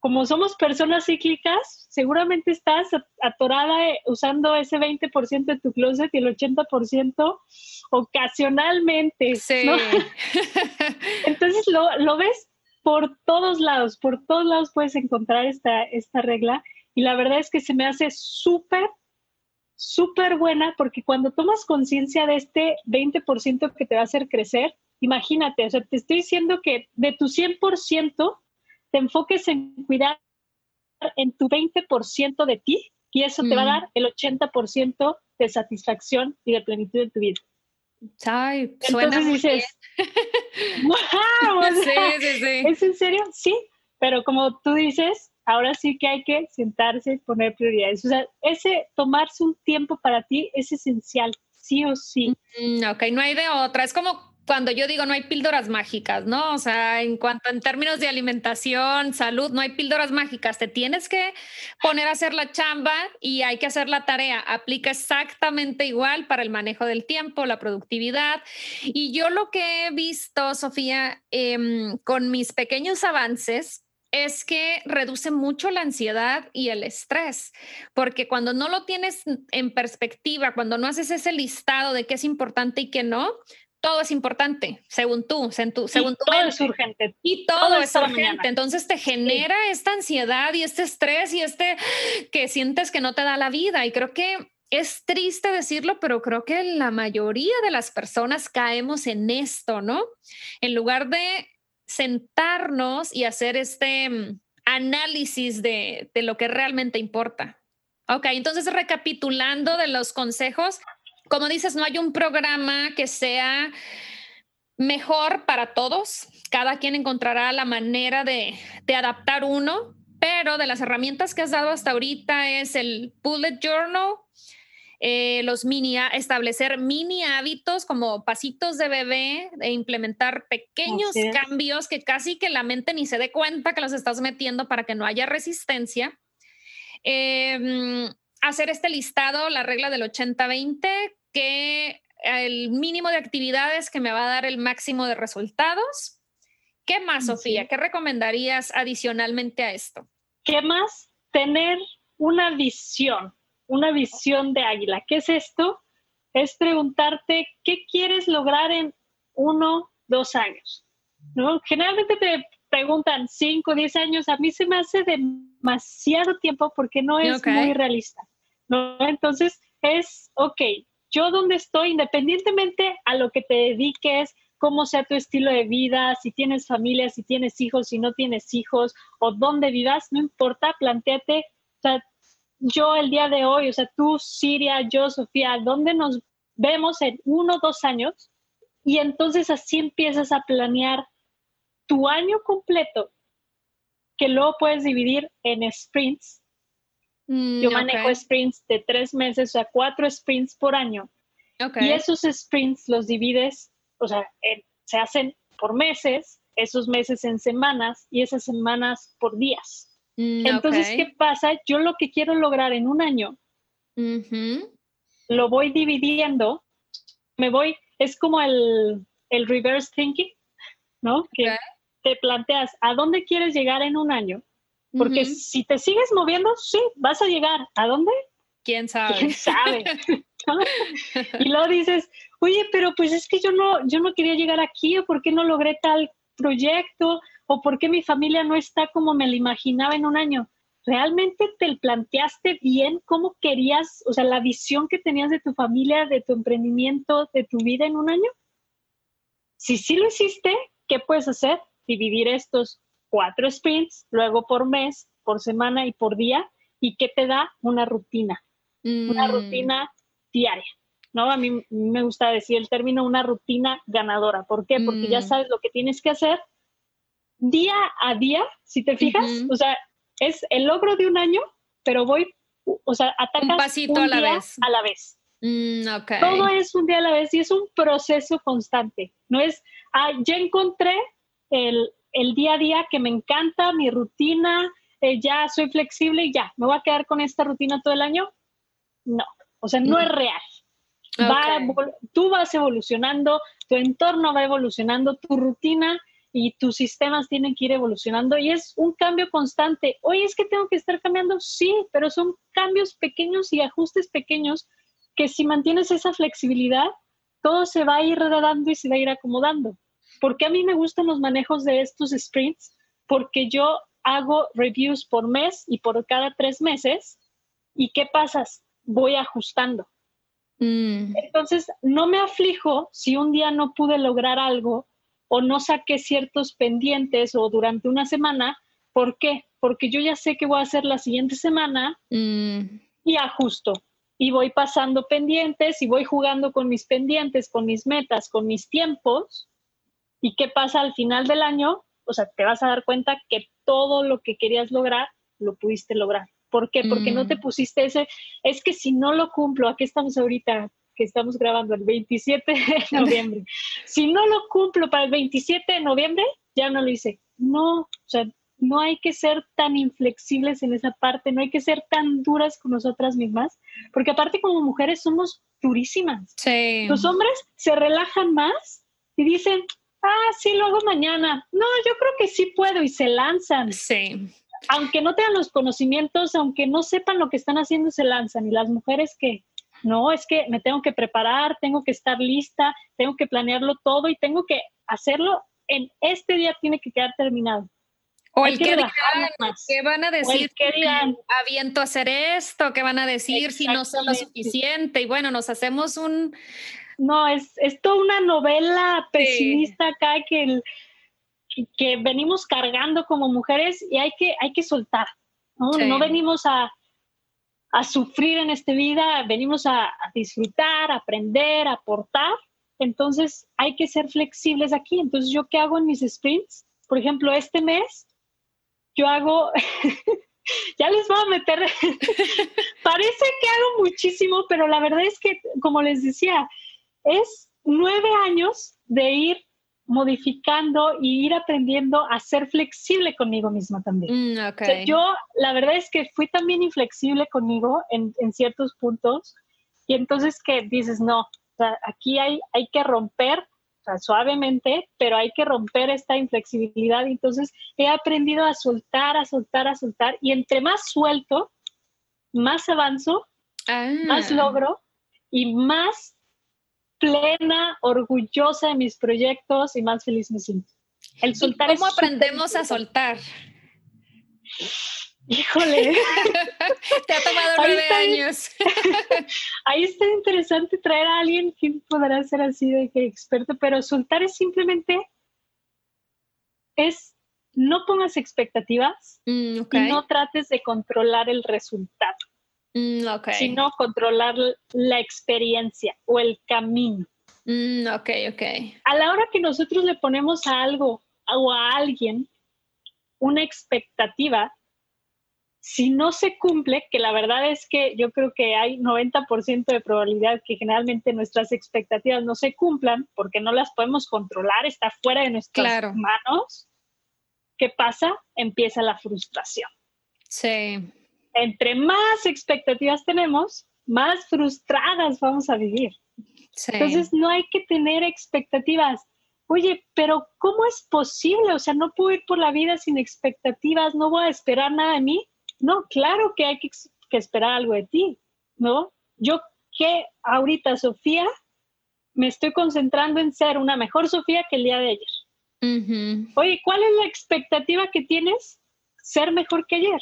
Speaker 2: como somos personas cíclicas, seguramente estás atorada eh, usando ese 20% de tu closet y el 80% ocasionalmente.
Speaker 1: Sí. <laughs>
Speaker 2: Entonces lo, lo, ves por todos lados, por todos lados puedes encontrar esta, esta regla y la verdad es que se me hace súper, súper buena porque cuando tomas conciencia de este 20% que te va a hacer crecer, imagínate, o sea, te estoy diciendo que de tu 100%, te enfoques en cuidar en tu 20% de ti y eso te va a mm. dar el 80% de satisfacción y de plenitud en tu vida.
Speaker 1: Ay, suena Entonces dices,
Speaker 2: wow, <laughs> <laughs> sí, sí, sí. ¿es en serio? Sí, pero como tú dices, ahora sí que hay que sentarse y poner prioridades. O sea, ese tomarse un tiempo para ti es esencial, sí o sí.
Speaker 1: Mm, ok, no hay de otra. Es como cuando yo digo no hay píldoras mágicas, ¿no? O sea, en cuanto en términos de alimentación, salud, no hay píldoras mágicas. Te tienes que poner a hacer la chamba y hay que hacer la tarea. Aplica exactamente igual para el manejo del tiempo, la productividad. Y yo lo que he visto, Sofía, em, con mis pequeños avances, es que reduce mucho la ansiedad y el estrés, porque cuando no lo tienes en perspectiva, cuando no haces ese listado de qué es importante y qué no, todo es importante, según tú, según
Speaker 2: todo es urgente.
Speaker 1: Y todo, es urgente. Entonces te genera esta ansiedad y este estrés y este que sientes que no te da la vida. Y creo que es triste decirlo, pero creo que la mayoría de las personas caemos en esto, ¿no? En lugar de sentarnos y hacer este mm, análisis de, de lo que realmente importa. Ok, entonces recapitulando de los consejos, como dices, no hay un programa que sea mejor para todos. Cada quien encontrará la manera de, de adaptar uno, pero de las herramientas que has dado hasta ahorita es el bullet journal, eh, los mini, establecer mini hábitos como pasitos de bebé, e implementar pequeños cambios que casi que la mente ni se dé cuenta que los estás metiendo para que no haya resistencia. Em, hacer este listado, la regla del 80-20, que el mínimo de actividades que me va a dar el máximo de resultados. ¿Qué más, Sofía? ¿Qué recomendarías adicionalmente a esto?
Speaker 2: ¿Qué más? Tener una visión una visión de águila. ¿Qué es esto? Es preguntarte qué quieres lograr en uno, dos años. ¿no? Generalmente te preguntan cinco, diez años. A mí se me hace demasiado tiempo porque no es muy realista. ¿no? Entonces es, ok, yo donde estoy, independientemente a lo que te dediques, cómo sea tu estilo de vida, si tienes familia, si tienes hijos, si no tienes hijos, o dónde vivas, no importa, planteate, o sea, yo el día de hoy, o sea, tú, Siria, yo, Sofía, ¿dónde nos vemos en uno o dos años? Y entonces así empiezas a planear tu año completo, que luego puedes dividir en sprints. Mm, yo manejo sprints de tres meses, o sea, cuatro sprints por año. Y esos sprints los divides, o sea, se hacen por meses, esos meses en semanas y esas semanas por días. Mm, Entonces, ¿qué pasa? Yo lo que quiero lograr en un año, lo voy dividiendo, me voy, es como el, reverse thinking, ¿no? Que te planteas, ¿a dónde quieres llegar en un año? Porque si te sigues moviendo, sí, vas a llegar. ¿A dónde?
Speaker 1: ¿Quién sabe?
Speaker 2: ¿Quién sabe? <laughs> <laughs> y luego dices, oye, pero pues es que yo no, yo no quería llegar aquí, o por qué no logré tal proyecto, o por qué mi familia no está como me la imaginaba en un año. ¿Realmente te planteaste bien cómo querías, o sea, la visión que tenías de tu familia, de tu emprendimiento, de tu vida en un año? Si sí lo hiciste, ¿qué puedes hacer? Dividir estos cuatro sprints, luego por mes, por semana y por día, y qué te da una rutina, una mm. rutina diaria. ¿No? A mí me gusta decir el término una rutina ganadora. ¿Por qué? Porque ya mm. sabes lo que tienes que hacer día a día, si te fijas, o sea, es el logro de un año, pero voy, o sea, atacas un pasito a la vez. A la vez. Mm, Todo es un día a la vez y es un proceso constante. No es, ah, ya encontré el, día a día que me encanta, mi rutina, eh, ya soy flexible y ya, me voy a quedar con esta rutina todo el año. No, o sea, no, es real. Tú vas evolucionando, tu entorno va evolucionando, tu rutina y tus sistemas tienen que ir evolucionando y es un cambio constante. Oye, es que tengo que estar cambiando, sí, pero son cambios pequeños y ajustes pequeños que si mantienes esa flexibilidad, todo se va a ir redando y se va a ir acomodando. Porque a mí me gustan los manejos de estos sprints? Porque yo hago reviews por mes y por cada tres meses. ¿Y qué pasa? Voy ajustando. Mm. Entonces, no me aflijo si un día no pude lograr algo o no saqué ciertos pendientes o durante una semana. ¿Por qué? Porque yo ya sé que voy a hacer la siguiente semana mm. y ajusto. Y voy pasando pendientes y voy jugando con mis pendientes, con mis metas, con mis tiempos. ¿Y qué pasa al final del año? O sea, te vas a dar cuenta que todo lo que querías lograr, lo pudiste lograr. ¿Por qué? Porque no te mm. pusiste ese, es que si no lo cumplo, aquí estamos ahorita, que estamos grabando el 27 de <laughs> noviembre. si no lo cumplo para el 27 de noviembre, ya no lo hice. No, o sea, no hay que ser tan inflexibles en esa parte, no hay que ser tan duras con nosotras mismas, porque aparte como mujeres somos durísimas.
Speaker 1: Sí.
Speaker 2: Los hombres se relajan más y dicen, ah, sí, lo hago mañana. No, yo creo que sí puedo y se lanzan.
Speaker 1: Sí.
Speaker 2: Aunque no tengan los conocimientos, aunque no sepan lo que están haciendo, se lanzan. Y las mujeres que no, es que me tengo que preparar, tengo que estar lista, tengo que planearlo todo y tengo que hacerlo en este día tiene que quedar terminado.
Speaker 1: O el que, dirán, ¿qué van a decir? que dirán, aviento a hacer esto, ¿qué van a decir si no son lo suficiente? Y bueno, nos hacemos un...
Speaker 2: No, es, es toda una novela pesimista acá que, que venimos cargando como mujeres y hay que, hay que soltar. ¿no? no venimos a, a sufrir en esta vida, venimos a, disfrutar, a aprender, a aportar, Entonces hay que ser flexibles aquí. Entonces, ¿yo qué hago en mis sprints? Por ejemplo, este mes yo hago, <laughs> ya les voy a meter, <laughs> parece que hago muchísimo, pero la verdad es que, como les decía, es nueve años de ir modificando y ir aprendiendo a ser flexible conmigo misma también. Mm, yo, la verdad es que fui también inflexible conmigo en, en ciertos puntos y entonces que dices, no, aquí hay, hay que romper suavemente, pero hay que romper esta inflexibilidad. Entonces he aprendido a soltar, a soltar, a soltar. Y entre más suelto, más avanzo, más ah. logro y más plena, orgullosa de mis proyectos y más feliz me siento.
Speaker 1: El soltar ¿Cómo aprendemos a soltar?
Speaker 2: Híjole. <laughs>
Speaker 1: Te ha tomado nueve años. <laughs>
Speaker 2: ahí está interesante traer a alguien que podrá ser así de que experto, pero soltar es simplemente es no pongas expectativas mm, y no trates de controlar el resultado, mm, sino controlar la experiencia o el camino.
Speaker 1: Mm, ok, ok.
Speaker 2: A la hora que nosotros le ponemos a algo o a alguien una expectativa, si no se cumple, que la verdad es que yo creo que hay 90% de probabilidad que generalmente nuestras expectativas no se cumplan porque no las podemos controlar, está fuera de nuestras manos, ¿qué pasa? Empieza la frustración.
Speaker 1: Sí.
Speaker 2: Entre más expectativas tenemos, más frustradas vamos a vivir. Sí. Entonces no hay que tener expectativas. Oye, pero ¿cómo es posible? O sea, no puedo ir por la vida sin expectativas, no voy a esperar nada de mí. No, claro que hay que, esperar algo de ti, ¿no? Yo que ahorita, Sofía, me estoy concentrando en ser una mejor Sofía que el día de ayer. Oye, ¿cuál es la expectativa que tienes? Ser mejor que ayer.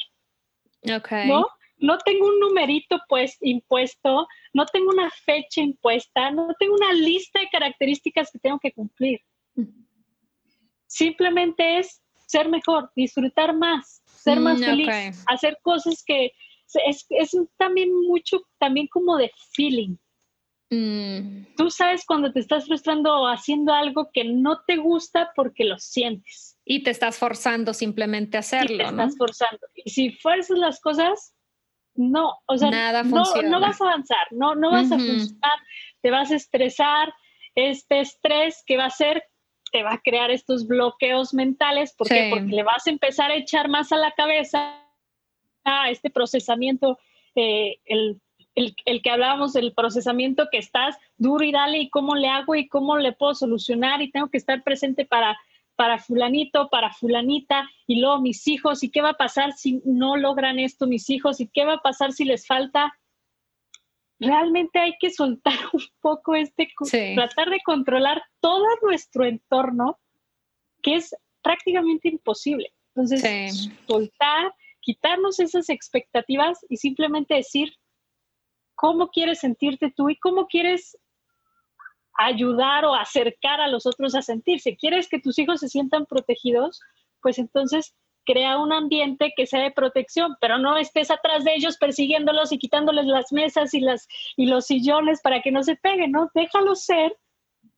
Speaker 1: Okay.
Speaker 2: ¿No? No tengo un numerito pues impuesto, no tengo una fecha impuesta, no tengo una lista de características que tengo que cumplir. Simplemente es ser mejor, disfrutar más, ser más mm, feliz, hacer cosas que es, también mucho, también como de feeling. Mm. Tú sabes cuando te estás frustrando haciendo algo que no te gusta porque lo sientes.
Speaker 1: Y te estás forzando simplemente a hacerlo. Y te
Speaker 2: estás forzando. Y si fuerzas las cosas, no, o sea,
Speaker 1: Nada
Speaker 2: no, no, vas a avanzar, no, no vas a funcionar, te vas a estresar. Este estrés que va a hacer te va a crear estos bloqueos mentales. ¿Por qué? Porque le vas a empezar a echar más a la cabeza a este procesamiento, eh, el, que hablábamos del procesamiento que estás duro y dale y cómo le hago y cómo le puedo solucionar y tengo que estar presente para, para fulanito, para fulanita y luego mis hijos y qué va a pasar si no logran esto mis hijos y qué va a pasar si les falta realmente hay que soltar <laughs> un poco este, tratar de controlar todo nuestro entorno, que es prácticamente imposible. Entonces, soltar, quitarnos esas expectativas y simplemente decir cómo quieres sentirte tú y cómo quieres ayudar o acercar a los otros a sentirse. ¿Quieres que tus hijos se sientan protegidos? Pues entonces crea un ambiente que sea de protección, pero no estés atrás de ellos persiguiéndolos y quitándoles las mesas y, las, y los sillones para que no se peguen, ¿no? Déjalos ser,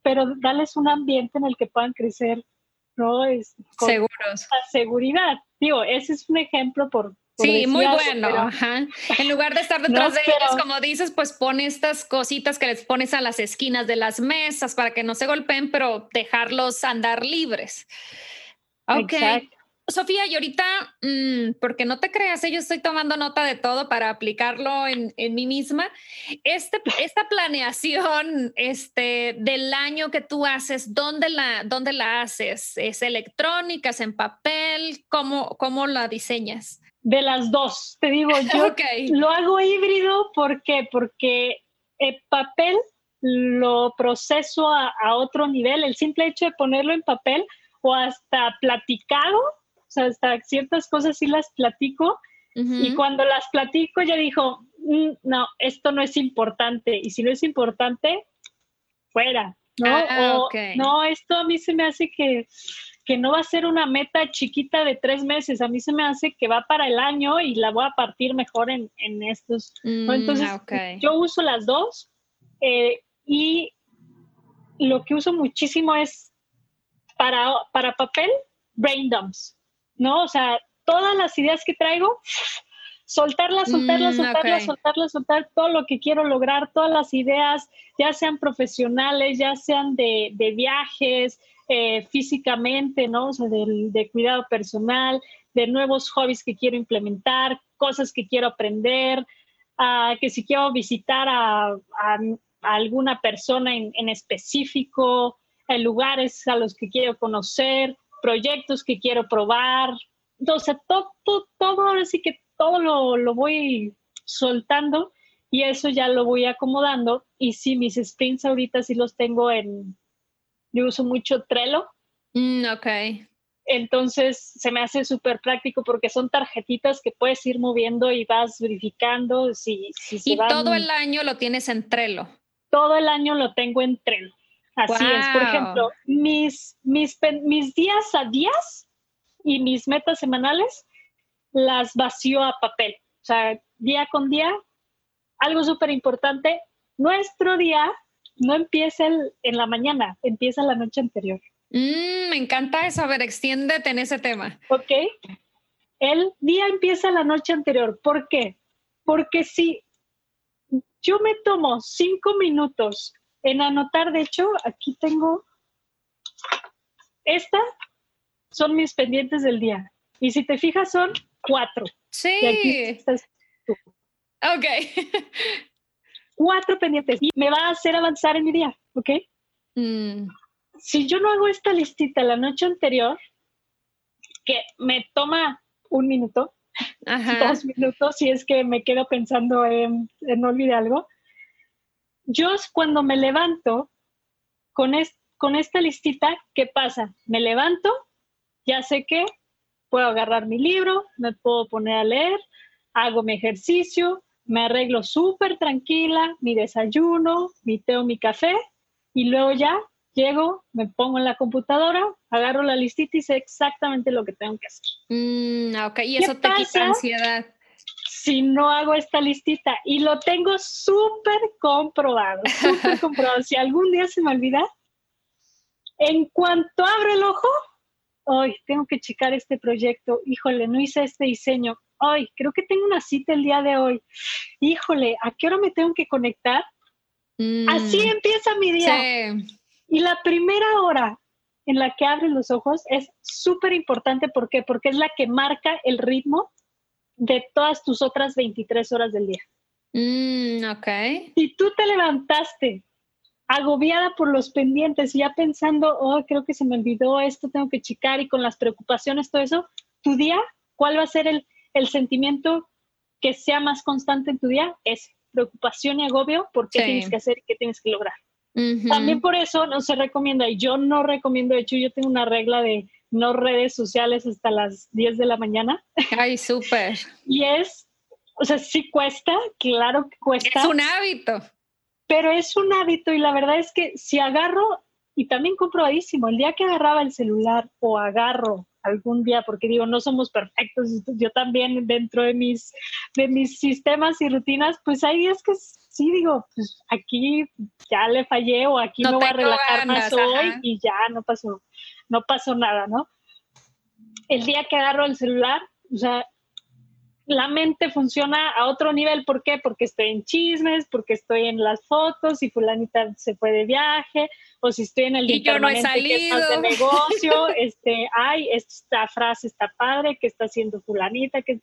Speaker 2: pero dales un ambiente en el que puedan crecer, ¿no? Es,
Speaker 1: con Seguros.
Speaker 2: seguridad. Digo, ese es un ejemplo por,
Speaker 1: Sí, muy bueno. En lugar de estar <laughs> detrás de ellos, como dices, pues pone estas cositas que les pones a las esquinas de las mesas para que no se golpeen, pero dejarlos andar libres. Ok. Sofía, y ahorita, mm, porque no te creas, ¿eh? yo estoy tomando nota de todo para aplicarlo en, mí misma. Este, esta planeación este, del año que tú haces, ¿dónde la, dónde la haces? ¿Es electrónica, es en papel? ¿Cómo, cómo la diseñas?
Speaker 2: De las dos, te digo, <laughs> yo lo hago híbrido, ¿por qué? Porque el papel lo proceso a, a otro nivel, el simple hecho de ponerlo en papel o hasta platicado o sea, hasta ciertas cosas sí las platico. Y cuando las platico ya dijo, mm, no, esto no es importante y si no es importante, fuera, ¿no?
Speaker 1: Ah,
Speaker 2: o, no, esto a mí se me hace que, que no va a ser una meta chiquita de tres meses, a mí se me hace que va para el año y la voy a partir mejor en, en estos.
Speaker 1: Mm,
Speaker 2: Entonces, yo uso las dos eh, y lo que uso muchísimo es para, para papel, brain dumps, ¿no? O sea, todas las ideas que traigo, soltarlas, soltarlas, mm, soltarlas, soltarlas, soltar todo lo que quiero lograr, todas las ideas, ya sean profesionales, ya sean de, de viajes, eh, físicamente, ¿no? O sea, de, cuidado personal, de nuevos hobbies que quiero implementar, cosas que quiero aprender, que si quiero visitar a, alguna persona en, en específico, lugares a los que quiero conocer, proyectos que quiero probar. Entonces, todo, todo, todo ahora sí que todo lo, lo, voy soltando y eso ya lo voy acomodando. Y sí, mis sprints ahorita sí los tengo en, yo uso mucho Trello.
Speaker 1: Mm, ok.
Speaker 2: Entonces se me hace súper práctico porque son tarjetitas que puedes ir moviendo y vas verificando si, si
Speaker 1: Y todo el año lo tienes en Trello.
Speaker 2: Todo el año lo tengo en Trello. Así es. Por ejemplo, mis, mis, mis días a días y mis metas semanales las vacío a papel. O sea, día con día, algo súper importante, nuestro día no empieza en la mañana, empieza la noche anterior.
Speaker 1: Mm, me encanta eso. A ver, extiéndete en ese tema.
Speaker 2: Ok. El día empieza la noche anterior. ¿Por qué? Porque si yo me tomo cinco minutos en anotar, de hecho, aquí tengo, esta son mis pendientes del día. Y si te fijas, son cuatro.
Speaker 1: Sí. Y aquí estás tú. Ok.
Speaker 2: cuatro pendientes y me va a hacer avanzar en mi día, ¿ok? Mm. Si yo no hago esta listita la noche anterior, que me toma un minuto, dos minutos, si es que me quedo pensando en, no olvidar algo, yo cuando me levanto con, con esta listita, ¿qué pasa? Me levanto, ya sé que puedo agarrar mi libro, me puedo poner a leer, hago mi ejercicio, me arreglo súper tranquila, mi desayuno, mi té o mi café, y luego ya llego, me pongo en la computadora, agarro la listita y sé exactamente lo que tengo que hacer.
Speaker 1: Mm, ok, y eso te quita ansiedad.
Speaker 2: Si no hago esta listita y lo tengo súper comprobado, súper <laughs> comprobado. Si algún día se me olvida, en cuanto abro el ojo, hoy tengo que checar este proyecto, híjole, no hice este diseño, hoy, creo que tengo una cita el día de hoy. Híjole, ¿a qué hora me tengo que conectar? Así mm. empieza mi día. Y la primera hora en la que abres los ojos es súper importante. ¿Por qué? Porque es la que marca el ritmo de todas tus otras 23 horas del día.
Speaker 1: Mm, ok.
Speaker 2: Si tú te levantaste agobiada por los pendientes y ya pensando, oh, creo que se me olvidó esto, tengo que checar y con las preocupaciones, todo eso, tu día, ¿cuál va a ser el, el sentimiento que sea más constante en tu día es preocupación y agobio por qué tienes que hacer y qué tienes que lograr. También por eso no se recomienda, y yo no recomiendo, de hecho yo tengo una regla de no redes sociales hasta las 10 de la mañana.
Speaker 1: Ay, súper. <laughs>
Speaker 2: y es, o sea, sí cuesta, claro que cuesta.
Speaker 1: Es un hábito.
Speaker 2: Pero es un hábito y la verdad es que si agarro, y también comprobadísimo, el día que agarraba el celular o agarro algún día, porque digo, no somos perfectos, yo también dentro de mis, de mis sistemas y rutinas, pues hay días que sí digo, pues aquí ya le fallé o aquí no, voy a relajar más hoy y ya no pasó, no pasó nada, ¿no? El día que agarro el celular, o sea, la mente funciona a otro nivel. ¿Por qué? Porque estoy en chismes, porque estoy en las fotos y fulanita se fue de viaje, o si estoy en el
Speaker 1: y yo no he salido.
Speaker 2: de negocio, <laughs> este, ay, esta frase está padre, que está haciendo fulanita, que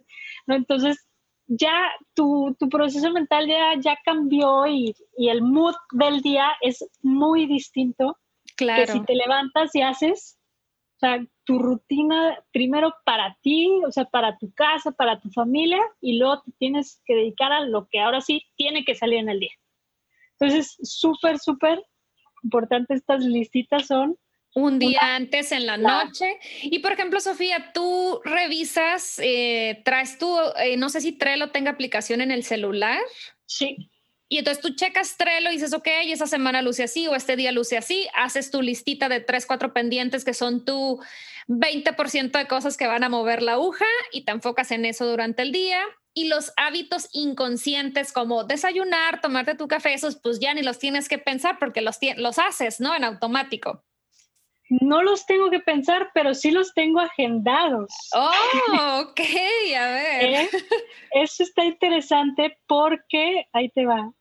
Speaker 2: no, entonces ya tu, tu proceso mental ya, ya cambió y, y, el mood del día es muy distinto
Speaker 1: claro.
Speaker 2: que si te levantas y haces o sea, tu rutina primero para ti, o sea, para tu casa, para tu familia, y luego te tienes que dedicar a lo que ahora sí tiene que salir en el día. Entonces, súper, súper importante estas listitas son.
Speaker 1: Un día antes en la noche. Y por ejemplo, Sofía, tú revisas, eh, traes tú, eh, no sé si Trello tenga aplicación en el celular.
Speaker 2: Sí.
Speaker 1: Y entonces tú checas Trello y dices, ok, esa semana luce así o este día luce así, haces tu listita de tres, cuatro pendientes que son tu 20% de cosas que van a mover la aguja y te enfocas en eso durante el día. y los hábitos inconscientes como desayunar, tomarte tu café, esos pues ya ni los tienes que pensar porque los, los haces, ¿no? En automático.
Speaker 2: No los tengo que pensar, pero sí los tengo agendados.
Speaker 1: Oh, <laughs> ok, a ver. ¿Eh?
Speaker 2: Eso está interesante porque, ahí te va,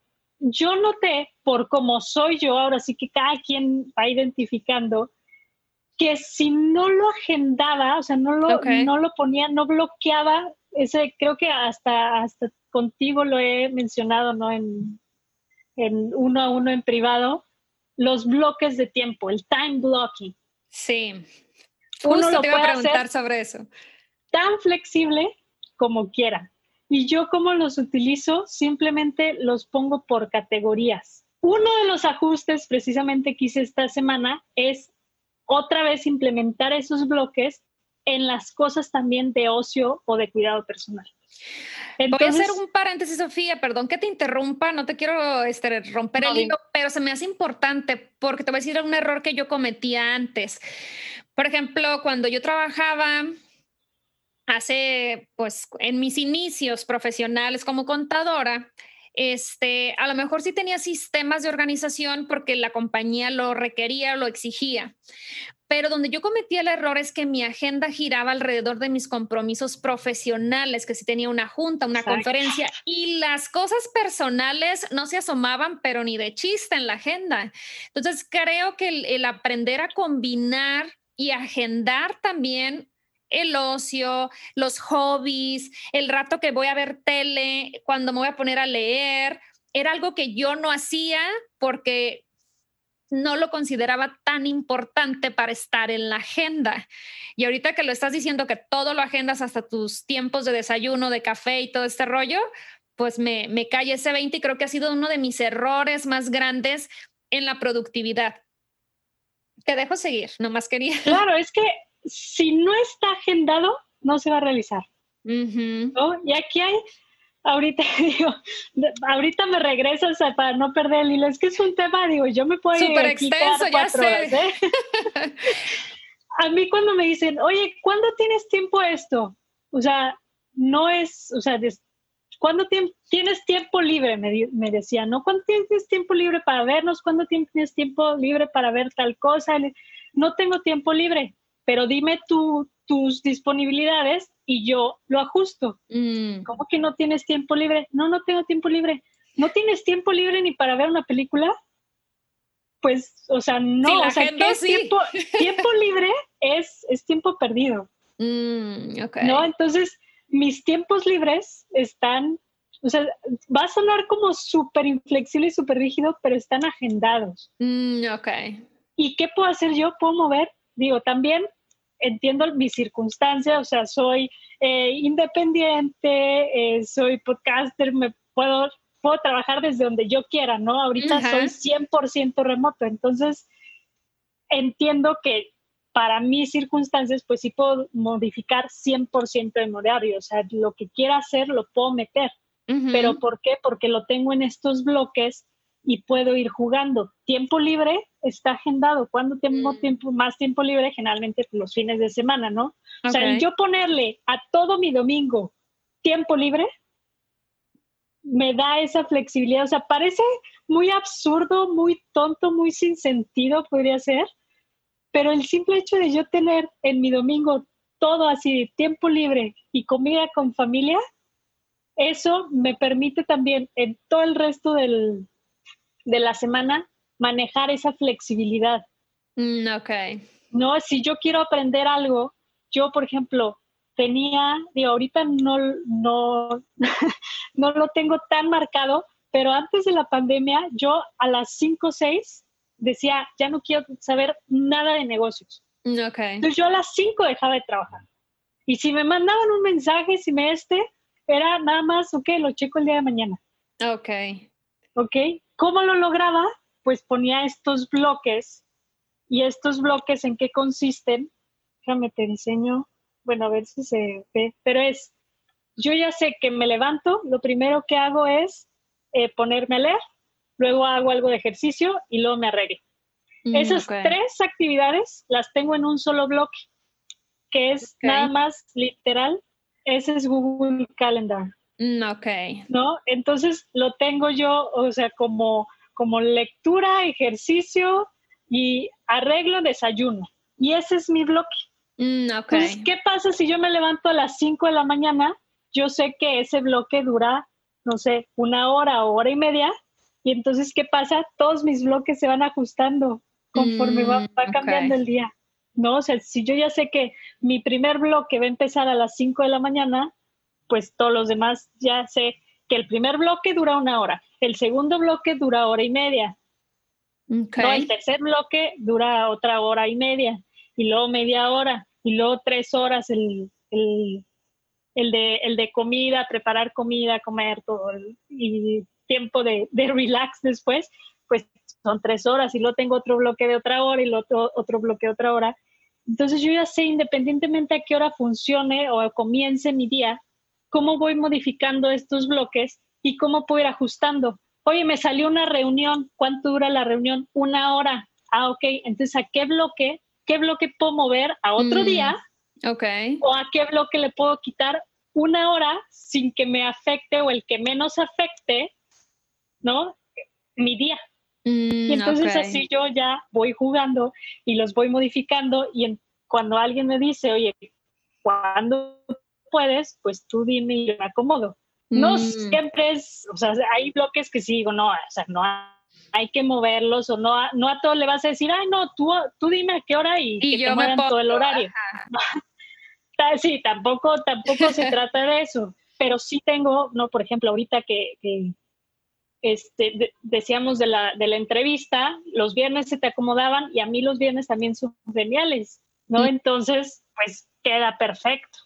Speaker 2: yo noté, por cómo soy yo, ahora sí que cada quien va identificando, que si no lo agendaba, o sea, no lo, no lo ponía, no bloqueaba, ese creo que hasta, hasta contigo lo he mencionado, ¿no? En, en uno a uno en privado, los bloques de tiempo, el time blocking.
Speaker 1: Sí. Justo uno te iba a preguntar sobre eso.
Speaker 2: Tan flexible como quiera. Y yo como los utilizo, simplemente los pongo por categorías. Uno de los ajustes precisamente que hice esta semana es otra vez implementar esos bloques en las cosas también de ocio o de cuidado personal.
Speaker 1: Voy a hacer un paréntesis, Sofía, perdón que te interrumpa, no te quiero este, romper el hilo, pero se me hace importante porque te voy a decir un error que yo cometía antes. Por ejemplo, cuando yo trabajaba hace, pues, en mis inicios profesionales como contadora, este, a lo mejor sí tenía sistemas de organización porque la compañía lo requería, lo exigía. Pero donde yo cometía el error es que mi agenda giraba alrededor de mis compromisos profesionales, que si tenía una junta, una conferencia y las cosas personales no se asomaban, pero ni de chiste en la agenda. Entonces creo que el aprender a combinar y agendar también el ocio, los hobbies, el rato que voy a ver tele, cuando me voy a poner a leer, era algo que yo no hacía porque no lo consideraba tan importante para estar en la agenda. Y ahorita que lo estás diciendo que todo lo agendas hasta tus tiempos de desayuno, de café y todo este rollo, pues me, me cae ese 20 y creo que ha sido uno de mis errores más grandes en la productividad. Te dejo seguir, nomás quería.
Speaker 2: Claro, es que si no está agendado, no se va a realizar. Y aquí hay, ahorita <laughs> digo, ahorita me regresas para no perder el hilo. Es que es un tema, digo, yo me puedo
Speaker 1: Súper extenso, ya sé. ¿eh? <laughs>
Speaker 2: a mí cuando me dicen, oye, ¿cuándo tienes tiempo esto? O sea, no es, o sea, ¿cuándo tienes tiempo libre? Me, me decían, ¿no? ¿Cuándo tienes tiempo libre para vernos? ¿Cuándo tienes tiempo libre para ver tal cosa? No tengo tiempo libre pero dime tus disponibilidades y yo lo ajusto. Mm. ¿Cómo que no tienes tiempo libre? No, no tengo tiempo libre. ¿No tienes tiempo libre ni para ver una película? Pues, o sea, no, o sea, ¿qué tiempo, <laughs> tiempo libre es, es tiempo perdido.
Speaker 1: Mm,
Speaker 2: ¿No? Entonces, mis tiempos libres están, o sea, va a sonar como súper inflexible y súper rígido, pero están agendados.
Speaker 1: Mm, ok.
Speaker 2: ¿Y qué puedo hacer yo? Puedo mover, digo, también entiendo mi circunstancia, o sea, soy eh, independiente, eh, soy podcaster, me puedo, puedo trabajar desde donde yo quiera, ¿no? Ahorita soy 100% remoto, entonces entiendo que para mis circunstancias, pues sí puedo modificar 100% de mi horario, o sea, lo que quiera hacer lo puedo meter. ¿Pero por qué? Porque lo tengo en estos bloques y puedo ir jugando. Tiempo libre está agendado. ¿Cuándo tengo mm. tiempo, más tiempo libre? Generalmente los fines de semana, ¿no? O sea, yo ponerle a todo mi domingo tiempo libre me da esa flexibilidad. O sea, parece muy absurdo, muy tonto, muy sin sentido, podría ser, pero el simple hecho de yo tener en mi domingo todo así, tiempo libre y comida con familia, eso me permite también en todo el resto del, de la semana manejar esa flexibilidad.
Speaker 1: Mm, ok.
Speaker 2: No, si yo quiero aprender algo, yo, por ejemplo, tenía, digo, ahorita no, no, <laughs> no lo tengo tan marcado, pero antes de la pandemia, yo a las 5 o 6 decía, ya no quiero saber nada de negocios.
Speaker 1: Mm, okay.
Speaker 2: Entonces yo a las 5 dejaba de trabajar. Y si me mandaban un mensaje, si me este, era nada más, ok, lo checo el día de mañana.
Speaker 1: Ok.
Speaker 2: Ok. ¿Cómo lo lograba? Pues ponía estos bloques y estos bloques en qué consisten. Déjame te diseño, bueno, a ver si se ve, pero es, yo ya sé que me levanto, lo primero que hago es eh, ponerme a leer, luego hago algo de ejercicio y luego me arreglo. Mm, Esas tres actividades las tengo en un solo bloque, que es nada más literal, ese es Google Calendar.
Speaker 1: Mm, ok.
Speaker 2: ¿No? Entonces lo tengo yo, o sea, como, como lectura, ejercicio y arreglo, desayuno. Y ese es mi bloque.
Speaker 1: Mm, okay.
Speaker 2: Entonces, ¿qué pasa si yo me levanto a las 5 de la mañana? Yo sé que ese bloque dura, no sé, una hora o hora y media. Y entonces, ¿qué pasa? Todos mis bloques se van ajustando conforme va, mm, cambiando el día. ¿No? O sea, si yo ya sé que mi primer bloque va a empezar a las 5 de la mañana, pues todos los demás ya sé que el primer bloque dura una hora, el segundo bloque dura hora y media. el tercer bloque dura otra hora y media, y luego media hora, y luego tres horas el, el, de, el de comida, preparar comida, comer todo, y tiempo de, de relax después, pues son tres horas, y luego tengo otro bloque de otra hora y luego otro, otro bloque de otra hora. Entonces yo ya sé, independientemente a qué hora funcione o comience mi día, cómo voy modificando estos bloques y cómo puedo ir ajustando. Oye, me salió una reunión, ¿cuánto dura la reunión? Una hora. Ah, ok, entonces ¿a qué bloque? ¿Qué bloque puedo mover a otro mm, día?
Speaker 1: Ok.
Speaker 2: ¿O a qué bloque le puedo quitar una hora sin que me afecte o el que menos afecte, ¿no? Mi día.
Speaker 1: Mm,
Speaker 2: y entonces así yo ya voy jugando y los voy modificando y cuando alguien me dice, oye, ¿cuándo puedes, pues tú dime y yo me acomodo. No mm. siempre es, o sea, hay bloques que sí digo, no, o sea, no hay que moverlos o no a, no a todo le vas a decir, ay, no, tú, tú dime a qué hora y, que yo te muevan todo el horario. <laughs> sí, tampoco, tampoco se <laughs> trata de eso, pero sí tengo, no, por ejemplo, ahorita que, que este, decíamos de la, de la entrevista, los viernes se te acomodaban y a mí los viernes también son geniales, ¿no? Entonces, pues queda perfecto.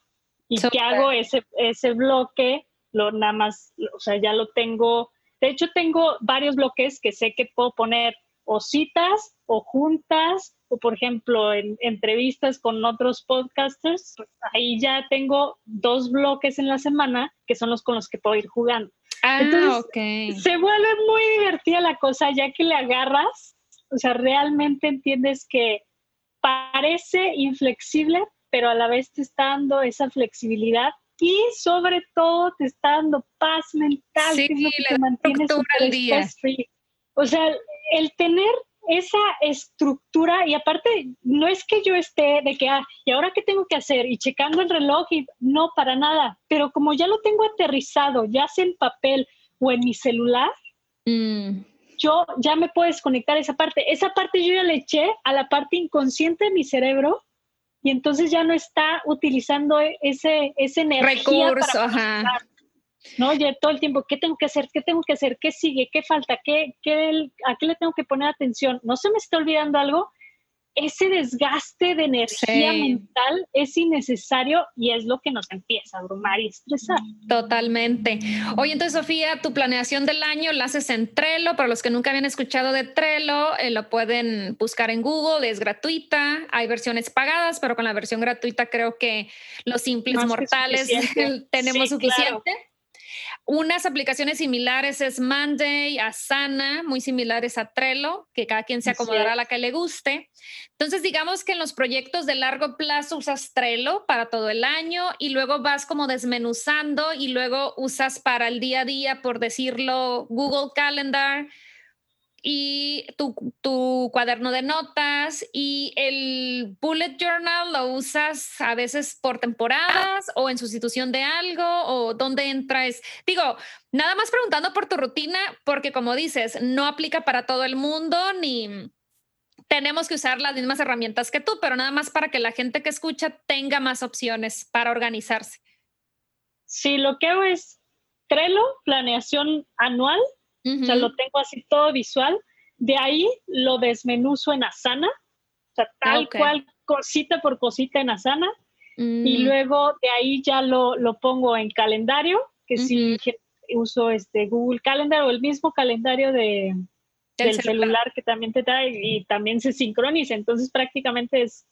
Speaker 2: ¿Y qué hago? Ese, ese bloque, lo nada más, o sea, ya lo tengo. De hecho, tengo varios bloques que sé que puedo poner o citas o juntas o, por ejemplo, en entrevistas con otros podcasters. ahí ya tengo dos bloques en la semana que son los con los que puedo ir jugando.
Speaker 1: Ah, Entonces,
Speaker 2: se vuelve muy divertida la cosa ya que le agarras, o sea, realmente entiendes que parece inflexible, pero a la vez te está dando esa flexibilidad y sobre todo te está dando paz mental, que es lo que te mantiene súper día. O sea, el tener esa estructura y aparte no es que yo esté de que, ah, ¿y ahora qué tengo que hacer? Y checando el reloj y no, para nada, pero como ya lo tengo aterrizado, ya sea en papel o en mi celular,
Speaker 1: mm.
Speaker 2: yo ya me puedo desconectar esa parte. Esa parte yo ya le eché a la parte inconsciente de mi cerebro y entonces ya no está utilizando ese, ese energía
Speaker 1: recurso, ajá.
Speaker 2: ¿no? Ya todo el tiempo, ¿qué tengo que hacer? ¿Qué tengo que hacer? ¿Qué sigue? ¿Qué falta? ¿Qué, qué, ¿A qué le tengo que poner atención? ¿No se me está olvidando algo? Ese desgaste de energía mental es innecesario y es lo que nos empieza a abrumar y estresar.
Speaker 1: Totalmente. Oye, entonces, Sofía, tu planeación del año la haces en Trello. Para los que nunca habían escuchado de Trello, eh, lo pueden buscar en Google, es gratuita. Hay versiones pagadas, pero con la versión gratuita creo que los simples mortales <laughs> tenemos suficiente. Unas aplicaciones similares es Monday, Asana, muy similares a Trello, que cada quien se acomodará a la que le guste. Entonces, digamos que en los proyectos de largo plazo usas Trello para todo el año y luego vas como desmenuzando y luego usas para el día a día, por decirlo, Google Calendar y tu, cuaderno de notas y el bullet journal lo usas a veces por temporadas o en sustitución de algo o dónde entras. Digo, nada más preguntando por tu rutina porque como dices, no aplica para todo el mundo ni tenemos que usar las mismas herramientas que tú, pero nada más para que la gente que escucha tenga más opciones para organizarse.
Speaker 2: Sí, lo que hago es Trello, planeación anual o sea, lo tengo así todo visual. De ahí lo desmenuzo en Asana, o sea, tal cual, cosita por cosita en Asana. Y mm. luego de ahí ya lo, lo pongo en calendario, que si uso este Google Calendar o el mismo calendario de, del celular. que también te trae y también se sincroniza. Entonces prácticamente es,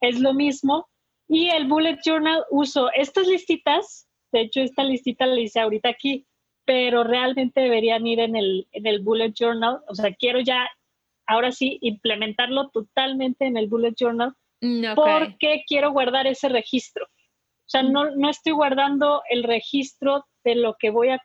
Speaker 2: es lo mismo. Y el Bullet Journal uso estas listitas, de hecho esta listita la hice ahorita aquí, pero realmente deberían ir en el, en el bullet journal. O sea, quiero ya, ahora sí, implementarlo totalmente en el bullet journal
Speaker 1: mm,
Speaker 2: porque quiero guardar ese registro. O sea, no, no estoy guardando el registro de lo que voy a,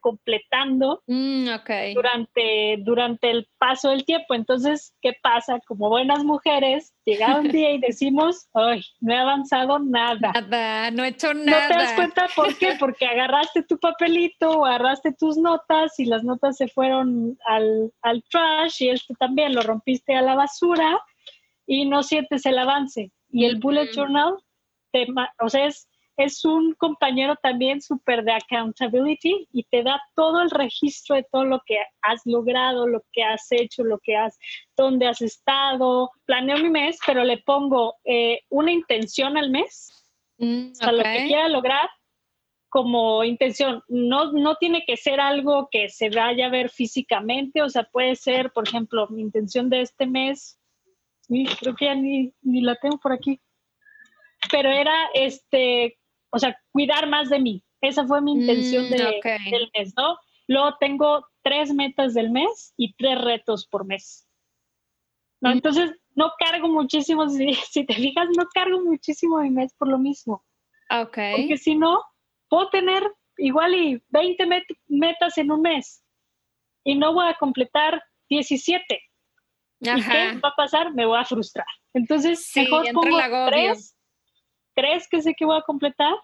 Speaker 2: completando
Speaker 1: mm,
Speaker 2: durante, durante el paso del tiempo. Entonces, ¿qué pasa? Como buenas mujeres, llega un día y <laughs> decimos, ay, no he avanzado nada.
Speaker 1: Nada, no he hecho nada.
Speaker 2: ¿No te das cuenta por qué? <laughs> Porque agarraste tu papelito, agarraste tus notas y las notas se fueron al, al trash y este también lo rompiste a la basura y no sientes el avance. Y el bullet journal, te, o sea, es es un compañero también súper de accountability y te da todo el registro de todo lo que has logrado, lo que has hecho, lo que has, dónde has estado. Planeo mi mes, pero le pongo eh, una intención al mes, mm, o sea, lo que quiera lograr como intención. No, no tiene que ser algo que se vaya a ver físicamente, o sea, puede ser, por ejemplo, mi intención de este mes, creo que ya ni, ni la tengo por aquí. Pero era este o sea, cuidar más de mí. Esa fue mi intención mm, del mes, ¿no? Luego tengo tres metas del mes y tres retos por mes. ¿no? Mm. Entonces, no cargo muchísimo, <laughs> si, te fijas, no cargo muchísimo mi mes por lo mismo.
Speaker 1: Ok.
Speaker 2: Porque si no, puedo tener igual y 20 metas en un mes y no voy a completar 17. ¿Y qué va a pasar? Me voy a frustrar. Entonces, mejor pongo tres tres que sé que voy a completar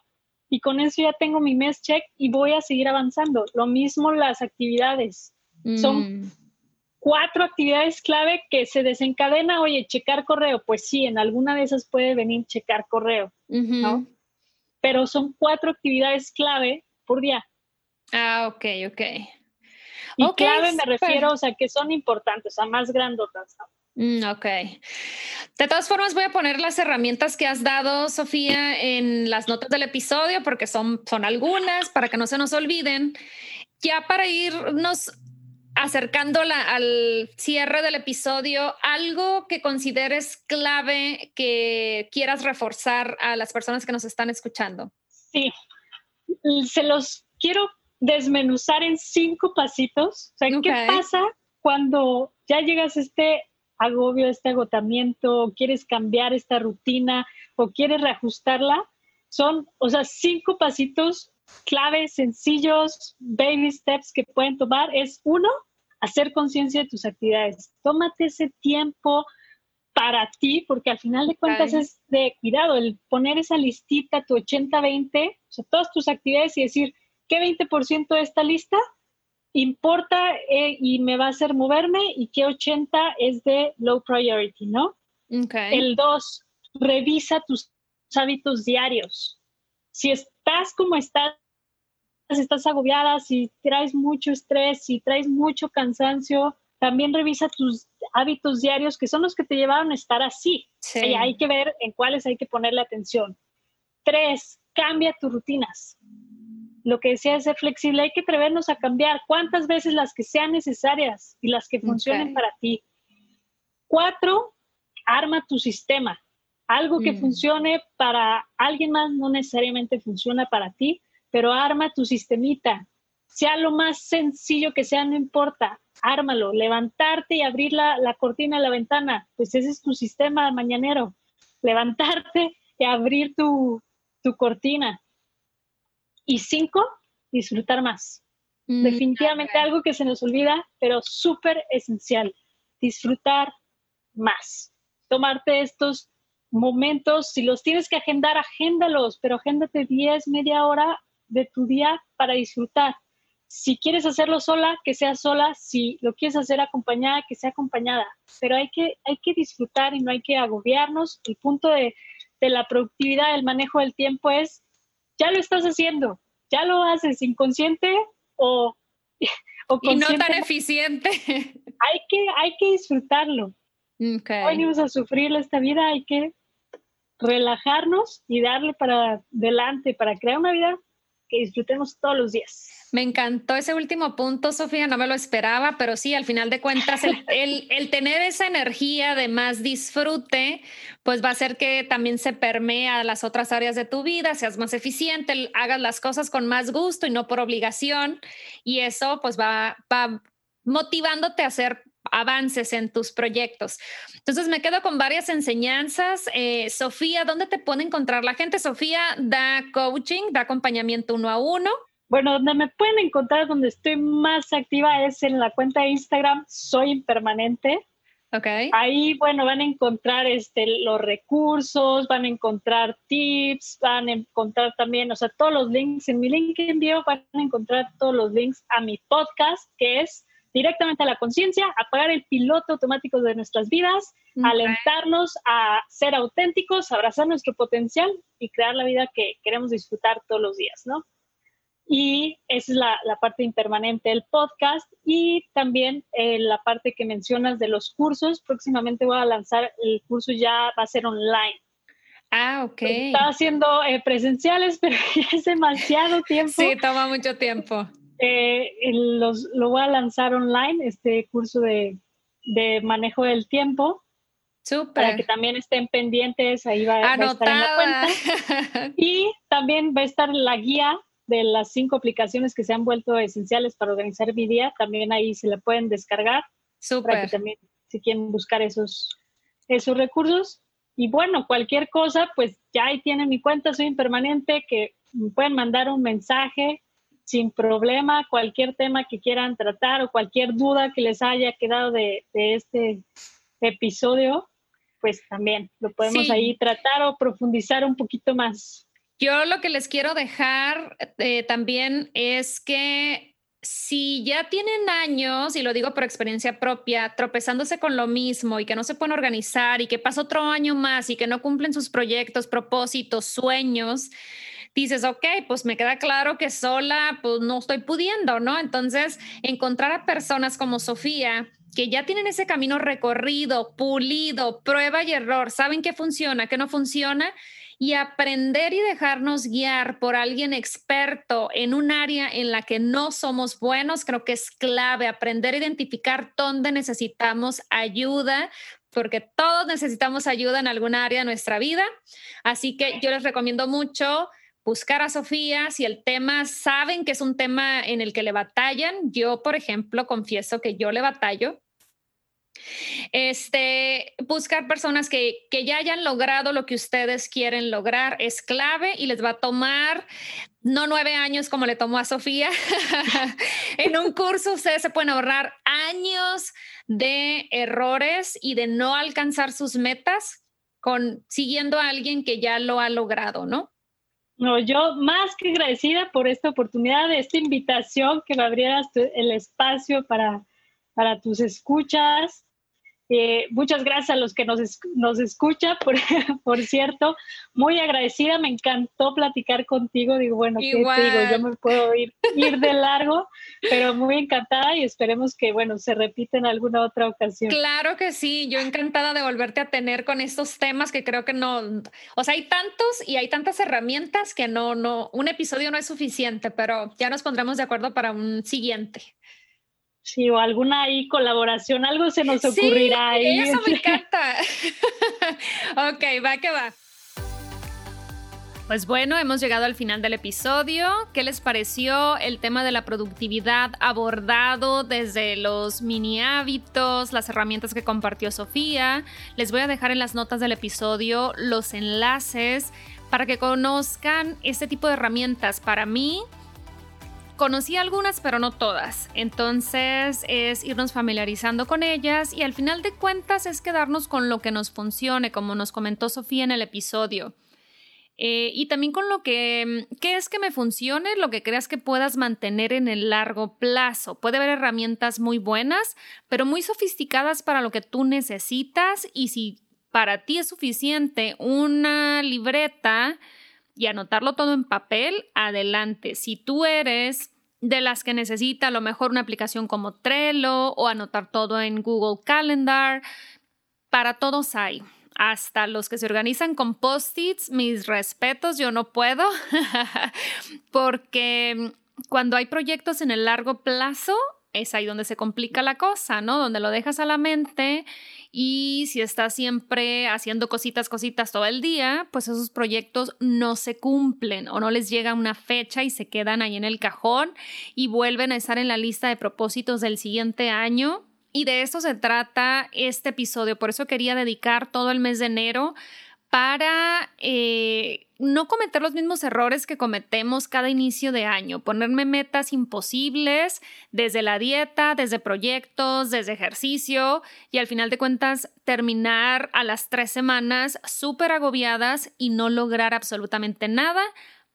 Speaker 2: y con eso ya tengo mi mes check y voy a seguir avanzando. Lo mismo las actividades. Son mm. cuatro actividades clave que se desencadena, oye, checar correo. Pues sí, en alguna de esas puede venir checar correo, ¿no? Pero son cuatro actividades clave por día.
Speaker 1: Ah, ok, ok.
Speaker 2: Y clave me refiero, o sea, que son importantes, a más grandotas.
Speaker 1: Ok. De todas formas, voy a poner las herramientas que has dado, Sofía, en las notas del episodio, porque son, son algunas, para que no se nos olviden. Ya para irnos acercando al cierre del episodio, algo que consideres clave que quieras reforzar a las personas que nos están escuchando.
Speaker 2: Sí, se los quiero desmenuzar en cinco pasitos. O sea, ¿qué pasa cuando ya llegas a este agobio, este agotamiento, quieres cambiar esta rutina o quieres reajustarla, son, o sea, cinco pasitos claves, sencillos, baby steps que pueden tomar. Es uno, hacer conciencia de tus actividades. Tómate ese tiempo para ti, porque al final de cuentas es de cuidado, el poner esa listita, tu 80-20, o sea, todas tus actividades y decir, ¿qué 20% de esta lista importa eh, y me va a hacer moverme y que 80 es de low priority, ¿no? El 2, revisa tus hábitos diarios. Si estás como estás, estás agobiada, si traes mucho estrés, si traes mucho cansancio, también revisa tus hábitos diarios que son los que te llevaron a estar así. Y hay que ver en cuáles hay que ponerle atención. Tres, cambia tus rutinas lo que decía es ser flexible, hay que atrevernos a cambiar cuántas veces las que sean necesarias y las que funcionen para ti. Cuatro, arma tu sistema. Algo que mm. funcione para alguien más no necesariamente funciona para ti, pero arma tu sistemita. Sea lo más sencillo que sea, no importa, ármalo. Levantarte y abrir la, la cortina de la ventana, pues ese es tu sistema mañanero. Levantarte y abrir tu, tu cortina y cinco, disfrutar más. Mm, Definitivamente algo que se nos olvida, pero súper esencial. Disfrutar más. Tomarte estos momentos, si los tienes que agendar, agéndalos, pero agéndate 10, media hora de tu día para disfrutar. Si quieres hacerlo sola, que sea sola. Si lo quieres hacer acompañada, que sea acompañada. Pero hay que, hay que disfrutar y no hay que agobiarnos. El punto de, de la productividad, del manejo del tiempo es ya lo estás haciendo, ya lo haces inconsciente o, <laughs>
Speaker 1: o Y no tan eficiente. <laughs>
Speaker 2: Hay que, hay que disfrutarlo. Okay. No venimos a sufrir esta vida, hay que relajarnos y darle para adelante, para crear una vida que disfrutemos todos los días.
Speaker 1: Me encantó ese último punto, Sofía, no me lo esperaba, pero sí, al final de cuentas, <laughs> el, el, tener esa energía de más disfrute, pues va a hacer que también se permee a las otras áreas de tu vida, seas más eficiente, hagas las cosas con más gusto y no por obligación, y eso pues va, va motivándote a hacer avances en tus proyectos. Entonces me quedo con varias enseñanzas. Eh, Sofía, ¿dónde te puede encontrar la gente? Sofía da coaching, da acompañamiento uno a uno.
Speaker 2: Bueno, donde me pueden encontrar, donde estoy más activa es en la cuenta de Instagram, soy impermanente.
Speaker 1: Okay.
Speaker 2: Ahí, bueno, van a encontrar este, los recursos, van a encontrar tips, van a encontrar también, o sea, todos los links. En mi link en bio van a encontrar todos los links a mi podcast, que es directamente a la conciencia, apagar el piloto automático de nuestras vidas, alentarnos a ser auténticos, abrazar nuestro potencial y crear la vida que queremos disfrutar todos los días, ¿no? Y esa es la, la parte impermanente del podcast y también eh, la parte que mencionas de los cursos. Próximamente voy a lanzar el curso, ya va a ser online.
Speaker 1: Ah, ok.
Speaker 2: Estaba haciendo eh, presenciales, <laughs> pero ya es demasiado tiempo.
Speaker 1: Sí, toma mucho tiempo.
Speaker 2: Eh, los, lo voy a lanzar online, este curso de, de manejo del tiempo.
Speaker 1: Súper.
Speaker 2: Para que también estén pendientes, ahí va, va, a estar en la cuenta. <laughs> Y también va a estar la guía de las cinco aplicaciones que se han vuelto esenciales para organizar mi día. También ahí se la pueden descargar.
Speaker 1: Súper.
Speaker 2: Para que también, si quieren buscar esos, esos recursos. Y bueno, cualquier cosa, pues ya ahí tienen mi cuenta, soy impermanente, que me pueden mandar un mensaje sin problema, cualquier tema que quieran tratar o cualquier duda que les haya quedado de, este episodio, pues también lo podemos ahí tratar o profundizar un poquito más.
Speaker 1: Yo lo que les quiero dejar eh, también es que si ya tienen años, y lo digo por experiencia propia, tropezándose con lo mismo y que no se pueden organizar y que pasa otro año más y que no cumplen sus proyectos, propósitos, sueños, dices, ok, pues me queda claro que sola, pues no estoy pudiendo, ¿no? Entonces, encontrar a personas como Sofía que ya tienen ese camino recorrido, pulido, prueba y error, saben qué funciona, qué no funciona, y aprender y dejarnos guiar por alguien experto en un área en la que no somos buenos, creo que es clave aprender a identificar dónde necesitamos ayuda porque todos necesitamos ayuda en alguna área de nuestra vida. Así que yo les recomiendo mucho buscar a Sofía, si el tema saben que es un tema en el que le batallan, yo, por ejemplo, confieso que yo le batallo. Este, buscar personas que, que ya hayan logrado lo que ustedes quieren lograr es clave y les va a tomar no nueve años como le tomó a Sofía. <laughs> en un curso ustedes se pueden ahorrar años de errores y de no alcanzar sus metas con siguiendo a alguien que ya lo ha logrado, ¿no?
Speaker 2: No, yo más que agradecida por esta oportunidad, de esta invitación que me abrieras el espacio para, para tus escuchas. Eh, muchas gracias a los que nos, nos escuchan, <laughs> por, por, cierto. Muy agradecida, me encantó platicar contigo. Digo, bueno, ¿qué te digo? Yo me puedo ir, ir de largo, pero muy encantada y esperemos que, bueno, se repita en alguna otra ocasión.
Speaker 1: Claro que sí, yo encantada de volverte a tener con estos temas que creo que no, o sea, hay tantos y hay tantas herramientas que no, no, un episodio no es suficiente, pero ya nos pondremos de acuerdo para un siguiente.
Speaker 2: Sí, o alguna ahí colaboración, algo se nos ocurrirá
Speaker 1: sí, ahí. Eso me <laughs> encanta. <laughs> ok, va que va. Pues bueno, hemos llegado al final del episodio. ¿Qué les pareció el tema de la productividad abordado desde los mini hábitos, las herramientas que compartió Sofía? Les voy a dejar en las notas del episodio los enlaces para que conozcan este tipo de herramientas. Para mí, Conocí algunas, pero no todas. Entonces es irnos familiarizando con ellas y al final de cuentas es quedarnos con lo que nos funcione, como nos comentó Sofía en el episodio. Eh, y también con lo que, ¿qué es que me funcione? Lo que creas que puedas mantener en el largo plazo. Puede haber herramientas muy buenas, pero muy sofisticadas para lo que tú necesitas y si para ti es suficiente una libreta, y anotarlo todo en papel, adelante. Si tú eres de las que necesita a lo mejor una aplicación como Trello o anotar todo en Google Calendar, para todos hay. Hasta los que se organizan con post-its, mis respetos, yo no puedo, <laughs> porque cuando hay proyectos en el largo plazo, es ahí donde se complica la cosa, ¿no? Donde lo dejas a la mente y si estás siempre haciendo cositas, cositas todo el día, pues esos proyectos no se cumplen o no les llega una fecha y se quedan ahí en el cajón y vuelven a estar en la lista de propósitos del siguiente año. Y de eso se trata este episodio. Por eso quería dedicar todo el mes de enero para eh, no cometer los mismos errores que cometemos cada inicio de año, ponerme metas imposibles desde la dieta, desde proyectos, desde ejercicio y al final de cuentas terminar a las tres semanas súper agobiadas y no lograr absolutamente nada.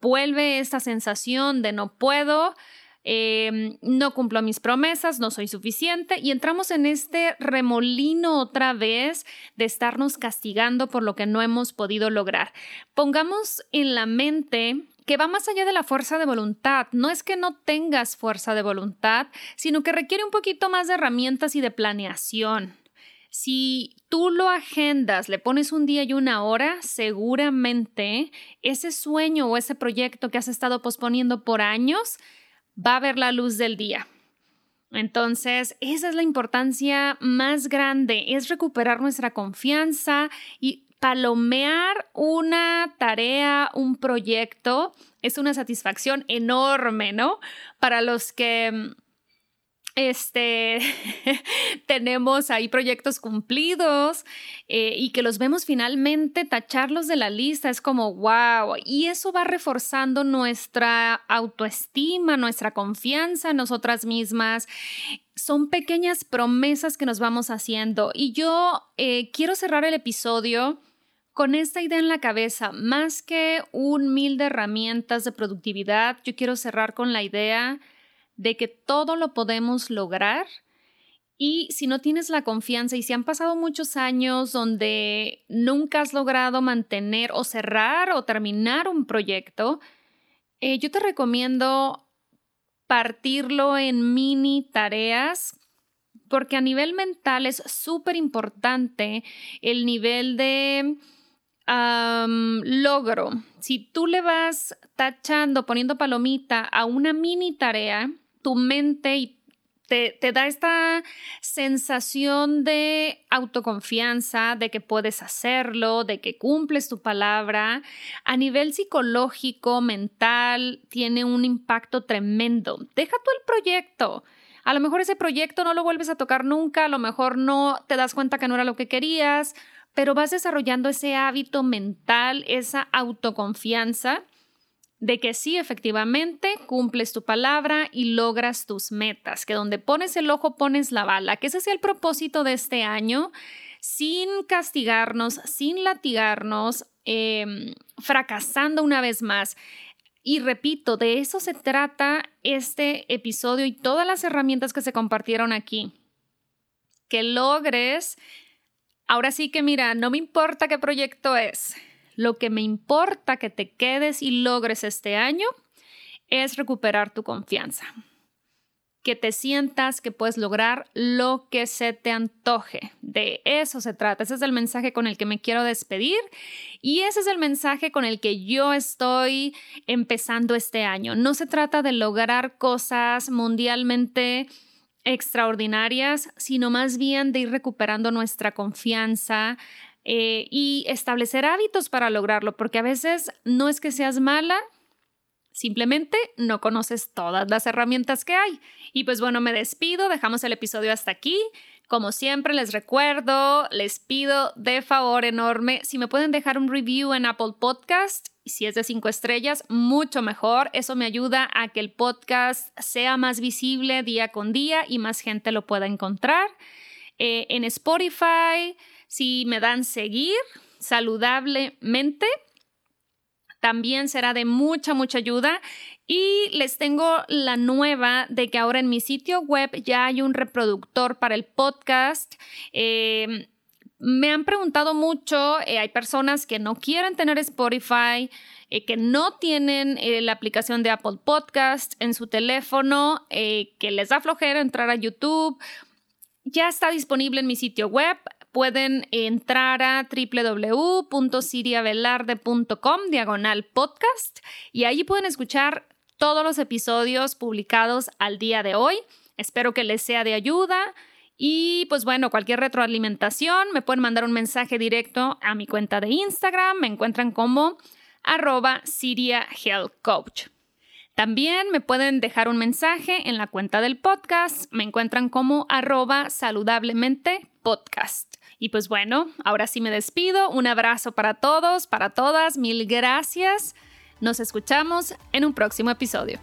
Speaker 1: Vuelve esta sensación de no puedo, Em, no cumplo mis promesas, no soy suficiente y entramos en este remolino otra vez de estarnos castigando por lo que no hemos podido lograr. Pongamos en la mente que va más allá de la fuerza de voluntad. No es que no tengas fuerza de voluntad, sino que requiere un poquito más de herramientas y de planeación. Si tú lo agendas, le pones un día y una hora, seguramente ese sueño o ese proyecto que has estado posponiendo por años va a ver la luz del día. Entonces, esa es la importancia más grande, es recuperar nuestra confianza y palomear una tarea, un proyecto, es una satisfacción enorme, ¿no? Para los que este, <laughs> tenemos ahí proyectos cumplidos eh, y que los vemos finalmente, tacharlos de la lista, es como, wow, y eso va reforzando nuestra autoestima, nuestra confianza en nosotras mismas. Son pequeñas promesas que nos vamos haciendo y yo eh, quiero cerrar el episodio con esta idea en la cabeza, más que un mil de herramientas de productividad, yo quiero cerrar con la idea de que todo lo podemos lograr. Y si no tienes la confianza y si han pasado muchos años donde nunca has logrado mantener o cerrar o terminar un proyecto, eh, yo te recomiendo partirlo en mini tareas porque a nivel mental es súper importante el nivel de logro. Si tú le vas tachando, poniendo palomita a una mini tarea, tu mente y te, da esta sensación de autoconfianza, de que puedes hacerlo, de que cumples tu palabra. A nivel psicológico, mental, tiene un impacto tremendo. Deja tú el proyecto. A lo mejor ese proyecto no lo vuelves a tocar nunca, a lo mejor no te das cuenta que no era lo que querías, pero vas desarrollando ese hábito mental, esa autoconfianza de que sí, efectivamente, cumples tu palabra y logras tus metas, que donde pones el ojo pones la bala, que ese es el propósito de este año, sin castigarnos, sin latigarnos, em, fracasando una vez más. Y repito, de eso se trata este episodio y todas las herramientas que se compartieron aquí. Que logres, ahora sí que mira, no me importa qué proyecto es, lo que me importa que te quedes y logres este año es recuperar tu confianza. Que te sientas que puedes lograr lo que se te antoje. De eso se trata. Ese es el mensaje con el que me quiero despedir y ese es el mensaje con el que yo estoy empezando este año. No se trata de lograr cosas mundialmente extraordinarias, sino más bien de ir recuperando nuestra confianza, eh, y establecer hábitos para lograrlo, porque a veces no es que seas mala, simplemente no conoces todas las herramientas que hay. Y pues bueno, me despido, dejamos el episodio hasta aquí. Como siempre les recuerdo, les pido de favor enorme, si me pueden dejar un review en Apple Podcast, si es de cinco estrellas, mucho mejor. Eso me ayuda a que el podcast sea más visible día con día y más gente lo pueda encontrar. Eh, en Spotify, si me dan seguir saludablemente, también será de mucha, mucha ayuda. Y les tengo la nueva de que ahora en mi sitio web ya hay un reproductor para el podcast. Em, me han preguntado mucho, eh, hay personas que no quieren tener Spotify, eh, que no tienen eh, la aplicación de Apple Podcast en su teléfono, que les da flojera entrar a YouTube. Ya está disponible en mi sitio web pueden entrar a www.siriavelarde.com diagonal podcast y allí pueden escuchar todos los episodios publicados al día de hoy. Espero que les sea de ayuda. Y pues bueno, cualquier retroalimentación me pueden mandar un mensaje directo a mi cuenta de Instagram. Me encuentran como arroba Siria Health Coach. También me pueden dejar un mensaje en la cuenta del podcast. Me encuentran como arroba saludablemente podcast. Y pues bueno, ahora sí me despido. Un abrazo para todos, para todas. Mil gracias. Nos escuchamos en un próximo episodio.